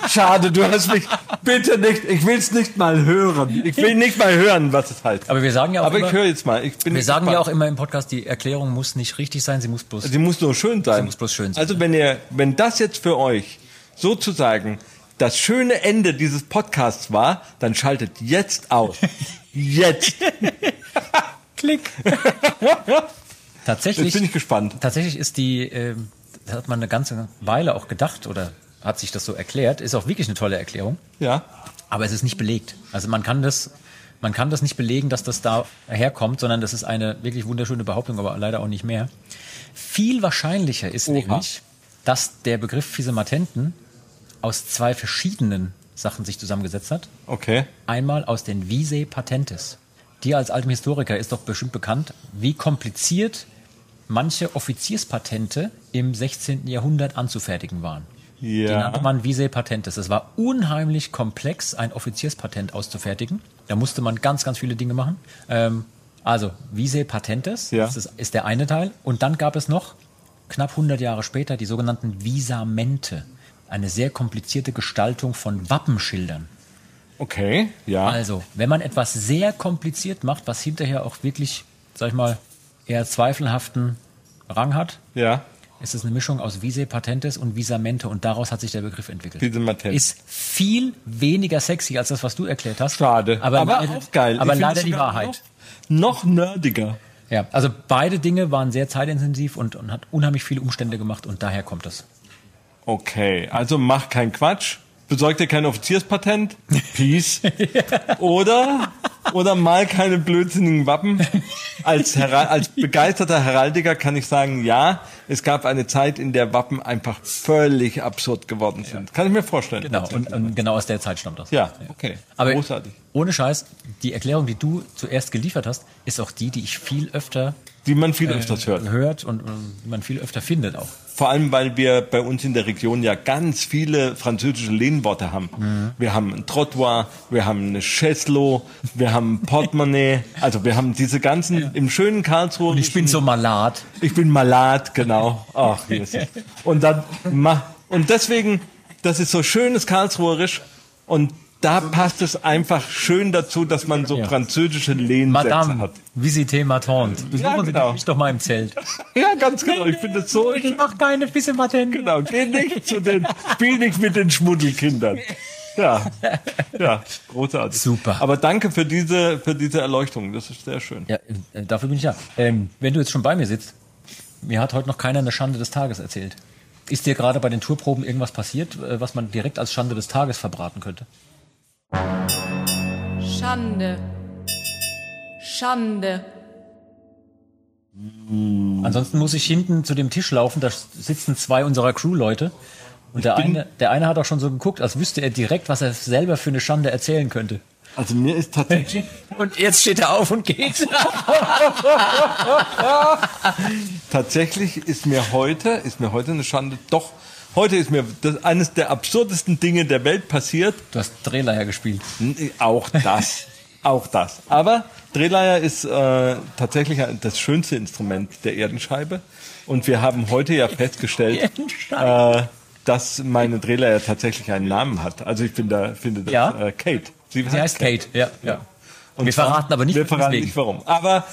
Schade, du hast mich. Bitte nicht. Ich will es nicht mal hören. Ich will nicht mal hören, was es heißt. Aber wir sagen ja auch Aber immer, ich höre jetzt mal. Ich bin wir sagen ja gespannt. auch immer im Podcast, die Erklärung muss nicht richtig sein, sie muss bloß. Sie muss nur schön sein. Sie muss bloß schön sein. Also wenn ihr, wenn das jetzt für euch sozusagen das schöne Ende dieses Podcasts war, dann schaltet jetzt aus. Jetzt. Klick. Tatsächlich. Jetzt bin ich gespannt. Tatsächlich ist die, ähm, das hat man eine ganze Weile auch gedacht oder hat sich das so erklärt, ist auch wirklich eine tolle Erklärung. Ja. Aber es ist nicht belegt. Also man kann das, man kann das nicht belegen, dass das da herkommt, sondern das ist eine wirklich wunderschöne Behauptung, aber leider auch nicht mehr. Viel wahrscheinlicher ist nämlich, dass der Begriff Physematenten aus zwei verschiedenen Sachen sich zusammengesetzt hat. Okay. Einmal aus den Vise Patentes. Dir als altem Historiker ist doch bestimmt bekannt, wie kompliziert manche Offizierspatente im 16. Jahrhundert anzufertigen waren. Die nannte man Vise Patentes. Es war unheimlich komplex, ein Offizierspatent auszufertigen. Da musste man ganz, ganz viele Dinge machen. Ähm, also Vise Patentes Ja. das ist, ist der eine Teil. Und dann gab es noch, knapp 100 Jahre später, die sogenannten Visamente. Eine sehr komplizierte Gestaltung von Wappenschildern. Okay, ja. Also, wenn man etwas sehr kompliziert macht, was hinterher auch wirklich, sag ich mal, eher zweifelhaften Rang hat, Ja. ist es eine Mischung aus Vise Patentes und Visamente und daraus hat sich der Begriff entwickelt. Visematenten. Ist viel weniger sexy als das, was du erklärt hast. Schade. Aber, Aber leider, auch geil. Ich Aber finde leider die Wahrheit. Noch nerdiger. Ja, also beide Dinge waren sehr zeitintensiv und, und hat unheimlich viele Umstände gemacht und daher kommt es. Okay, also mach keinen Quatsch, besorg dir kein Offizierspatent, Peace. Oder, oder mal keine blödsinnigen Wappen. Als, als begeisterter Heraldiker kann ich sagen, ja, es gab eine Zeit, in der Wappen einfach völlig absurd geworden sind. Kann ich mir vorstellen. Genau, und, und genau aus der Zeit stammt das. Ja, okay. Aber Großartig. ohne Scheiß, die Erklärung, die du zuerst geliefert hast, ist auch die, die ich viel öfter Die man viel äh, öfters hört. hört und, und die man viel öfter findet auch. Vor allem, weil wir bei uns in der Region ja ganz viele französische Lehnworte haben. Mhm. Wir haben ein Trottoir, wir haben eine Cheslo, wir haben Portemonnaie. Also wir haben diese ganzen im schönen Karlsruhe. Und ich bin so malat. Ich bin malat, genau. Ach, Jesus. Und dann ma und deswegen, das ist so schönes Karlsruherisch und da passt es einfach schön dazu, dass man so französische Lehnsätze Madame, hat. visitez ma tante. Besuchen Ja, Sie genau. mich doch mal im Zelt. Ja, ganz genau. Ich finde es so. Ich mach keine Bisse Matente. Genau, geh nicht zu den, spiel nicht mit den Schmuddelkindern. Ja, ja, großartig. Super. Aber danke für diese, für diese Erleuchtung. Das ist sehr schön. Ja, äh, dafür bin ich da. Ähm, wenn du jetzt schon bei mir sitzt, mir hat heute noch keiner eine Schande des Tages erzählt. Ist dir gerade bei den Tourproben irgendwas passiert, äh, was man direkt als Schande des Tages verbraten könnte? Schande. Schande. Ansonsten muss ich hinten zu dem Tisch laufen, da sitzen zwei unserer Crew-Leute. Und der eine, der eine hat auch schon so geguckt, als wüsste er direkt, was er selber für eine Schande erzählen könnte. Also mir ist tatsächlich. Und jetzt steht er auf und geht. Tatsächlich ist mir heute, ist mir heute eine Schande. Doch, heute ist mir das, eines der absurdesten Dinge der Welt passiert. Du hast Drehleier gespielt. Auch das. auch das. Aber Drehleier ist äh, tatsächlich das schönste Instrument der Erdenscheibe. Und wir haben heute ja festgestellt, äh, dass meine Drehleier tatsächlich einen Namen hat. Also ich finde, finde das Ja? äh, Kate. Sie heißt Kate, ja. ja. Und wir verraten aber nicht, wir verraten nicht warum. Aber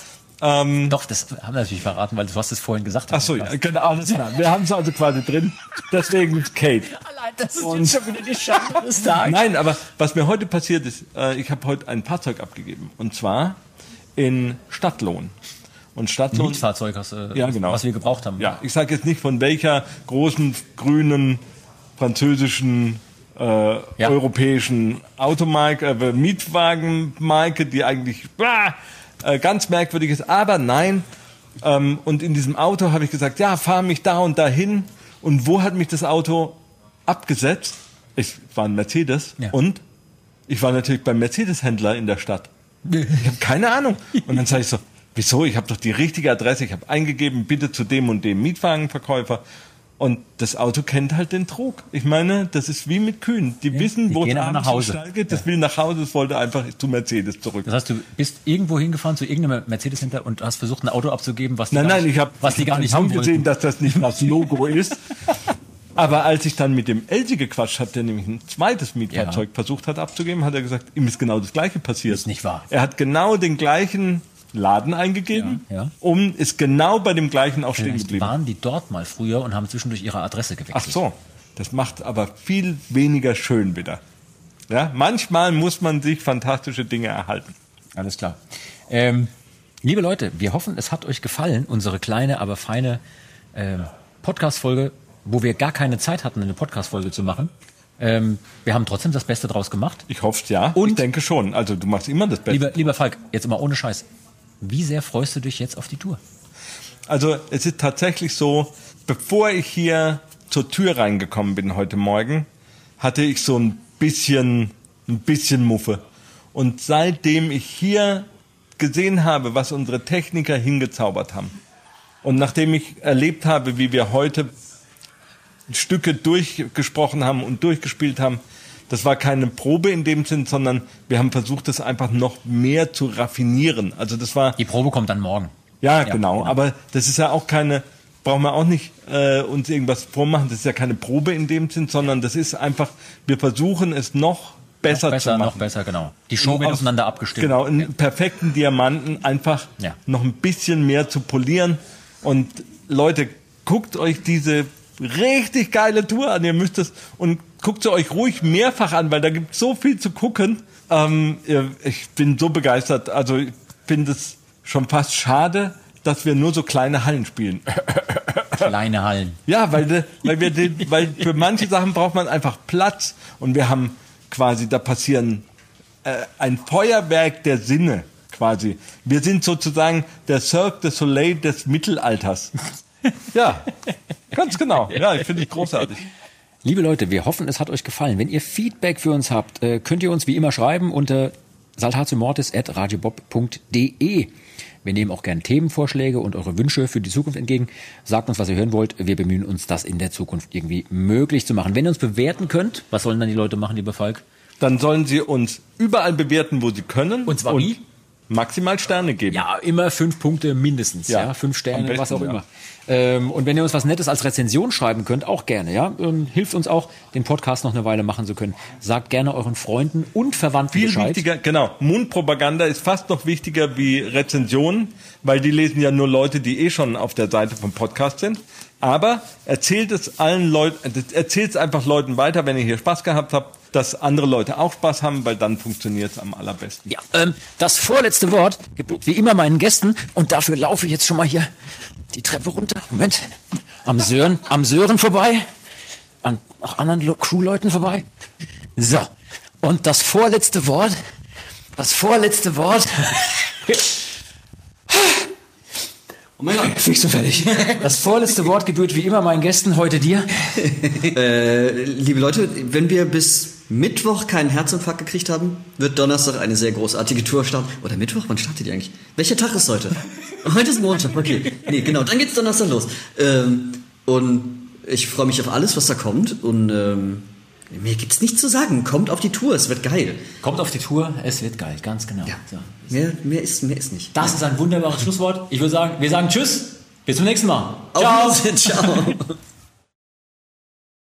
ähm, Doch, das haben wir natürlich verraten, weil du hast es vorhin gesagt. Ach so, ja, genau, alles klar. Wir haben es also quasi drin. Deswegen Kate. Allein das ist Und- jetzt schon wieder die Schande des Tages. Nein, aber was mir heute passiert ist, äh, ich habe heute ein Fahrzeug abgegeben. Und zwar in Stadtlohn. Und Stadtlohn. Mietfahrzeug, hast, äh, ja, genau. was wir gebraucht haben. Ja, ich sage jetzt nicht von welcher großen, grünen, französischen, äh, europäischen Automarke, äh, Mietwagenmarke, die eigentlich ah, äh, ganz merkwürdig ist. Aber nein. Ähm, und in diesem Auto habe ich gesagt, ja, fahr mich da und dahin. Und wo hat mich das Auto abgesetzt? Ich war ein Mercedes und ich war natürlich beim Mercedes-Händler in der Stadt. Ich habe keine Ahnung. Und dann sage ich so, wieso? Ich habe doch die richtige Adresse. Ich habe eingegeben, bitte zu dem und dem Mietwagenverkäufer. Und das Auto kennt halt den Trug. Ich meine, das ist wie mit Kühen. Die wissen, die wo es nach Hause. geht. Das will nach Hause, das wollte einfach zu Mercedes zurück. Das heißt, du bist irgendwo hingefahren zu irgendeinem Mercedes-Center und hast versucht, ein Auto abzugeben, was die Nein, gar nein, nicht, ich habe was die gar nicht haben gesehen, wollten. dass das nicht das Logo ist. Aber als ich dann mit dem Elsie gequatscht habe, der nämlich ein zweites Mietfahrzeug versucht hat abzugeben, hat er gesagt, ihm ist genau das Gleiche passiert. Ist nicht wahr. Er hat genau den gleichen Laden eingegeben, Ja, ja. und ist genau bei dem gleichen auch stehen geblieben. waren die dort mal früher und haben zwischendurch ihre Adresse gewechselt. Ach so, das macht aber viel weniger schön wieder. Ja, manchmal muss man sich fantastische Dinge erhalten. Alles klar. Ähm, liebe Leute, wir hoffen, es hat euch gefallen, unsere kleine, aber feine ähm, Podcast-Folge, wo wir gar keine Zeit hatten, eine Podcast-Folge zu machen. Ähm, wir haben trotzdem das Beste draus gemacht. Ich hoffe ja. Und ich denke schon. Also du machst immer das Beste. Lieber, lieber Falk, jetzt immer ohne Scheiß. Wie sehr freust du dich jetzt auf die Tour? Also es ist tatsächlich so, bevor ich hier zur Tür reingekommen bin heute Morgen, hatte ich so ein bisschen, ein bisschen Muffe. Und seitdem ich hier gesehen habe, was unsere Techniker hingezaubert haben, und nachdem ich erlebt habe, wie wir heute Stücke durchgesprochen haben und durchgespielt haben, das war keine Probe in dem Sinn, sondern wir haben versucht, das einfach noch mehr zu raffinieren. Also das war. Die Probe kommt dann morgen. Ja, Ja, genau. genau. Aber das ist ja auch keine, brauchen wir auch nicht äh, uns irgendwas vormachen. Das ist ja keine Probe in dem Sinn, sondern das ist einfach, wir versuchen es noch besser, Noch besser, zu machen. noch besser, genau. Die Show wird aufeinander abgestimmt. Genau, einen perfekten Diamanten einfach Ja. noch ein bisschen mehr zu polieren. Und Leute, guckt euch diese richtig geile Tour an. Ihr müsst es und guckt sie euch ruhig mehrfach an, weil da gibt so viel zu gucken. Ähm, ich bin so begeistert. Also ich finde es schon fast schade, dass wir nur so kleine Hallen spielen. Kleine Hallen. Ja, weil, weil wir, den, weil für manche Sachen braucht man einfach Platz und wir haben quasi, da passieren äh, ein Feuerwerk der Sinne quasi. Wir sind sozusagen der Cirque du Soleil des Mittelalters. Ja, ganz genau. Ja, ich finde ich großartig. Liebe Leute, wir hoffen, es hat euch gefallen. Wenn ihr Feedback für uns habt, äh, könnt ihr uns wie immer schreiben unter saltatiomortis.radiobob.de. Wir nehmen auch gerne Themenvorschläge und eure Wünsche für die Zukunft entgegen. Sagt uns, was ihr hören wollt. Wir bemühen uns, das in der Zukunft irgendwie möglich zu machen. Wenn ihr uns bewerten könnt, was sollen dann die Leute machen, lieber Falk? Dann sollen sie uns überall bewerten, wo sie können. Und zwar wie? Maximal Sterne geben. Ja, immer fünf Punkte mindestens. Ja, Ja, fünf Sterne, besten, was auch ja. immer. Ähm, und wenn ihr uns was Nettes als Rezension schreiben könnt, auch gerne. Ja, ähm, hilft uns auch, den Podcast noch eine Weile machen zu können. Sagt gerne euren Freunden und Verwandten Viel Bescheid. wichtiger, genau. Mundpropaganda ist fast noch wichtiger wie Rezensionen, weil die lesen ja nur Leute, die eh schon auf der Seite vom Podcast sind. Aber erzählt es allen Leuten, erzählt es einfach Leuten weiter, wenn ihr hier Spaß gehabt habt, dass andere Leute auch Spaß haben, weil dann funktioniert es am allerbesten. Ja, ähm, das vorletzte Wort gebührt wie immer meinen Gästen und dafür laufe ich jetzt schon mal hier die Treppe runter. Moment. Am Sören, am Sören vorbei. An auch anderen Crewleuten vorbei. So. Und das vorletzte Wort. Das vorletzte Wort. Oh mein Gott. Fix und fertig. Das vorletzte Wort gebührt wie immer meinen Gästen, heute dir. Äh, liebe Leute, wenn wir bis Mittwoch keinen Herzinfarkt gekriegt haben, wird Donnerstag eine sehr großartige Tour starten. Oder Mittwoch? Wann startet die eigentlich? Welcher Tag ist heute? heute ist Montag, okay. Nee, genau, dann geht's Donnerstag los. Ähm, und ich freue mich auf alles, was da kommt. Und ähm, mir gibt's nichts zu sagen. Kommt auf die Tour, es wird geil. Kommt auf die Tour, es wird geil, ganz genau. So. Mehr, mehr, ist, mehr ist nicht. Das ist ein wunderbares Schlusswort. Ich würde sagen, wir sagen Tschüss. Bis zum nächsten Mal. Auf Wiedersehen, ciao.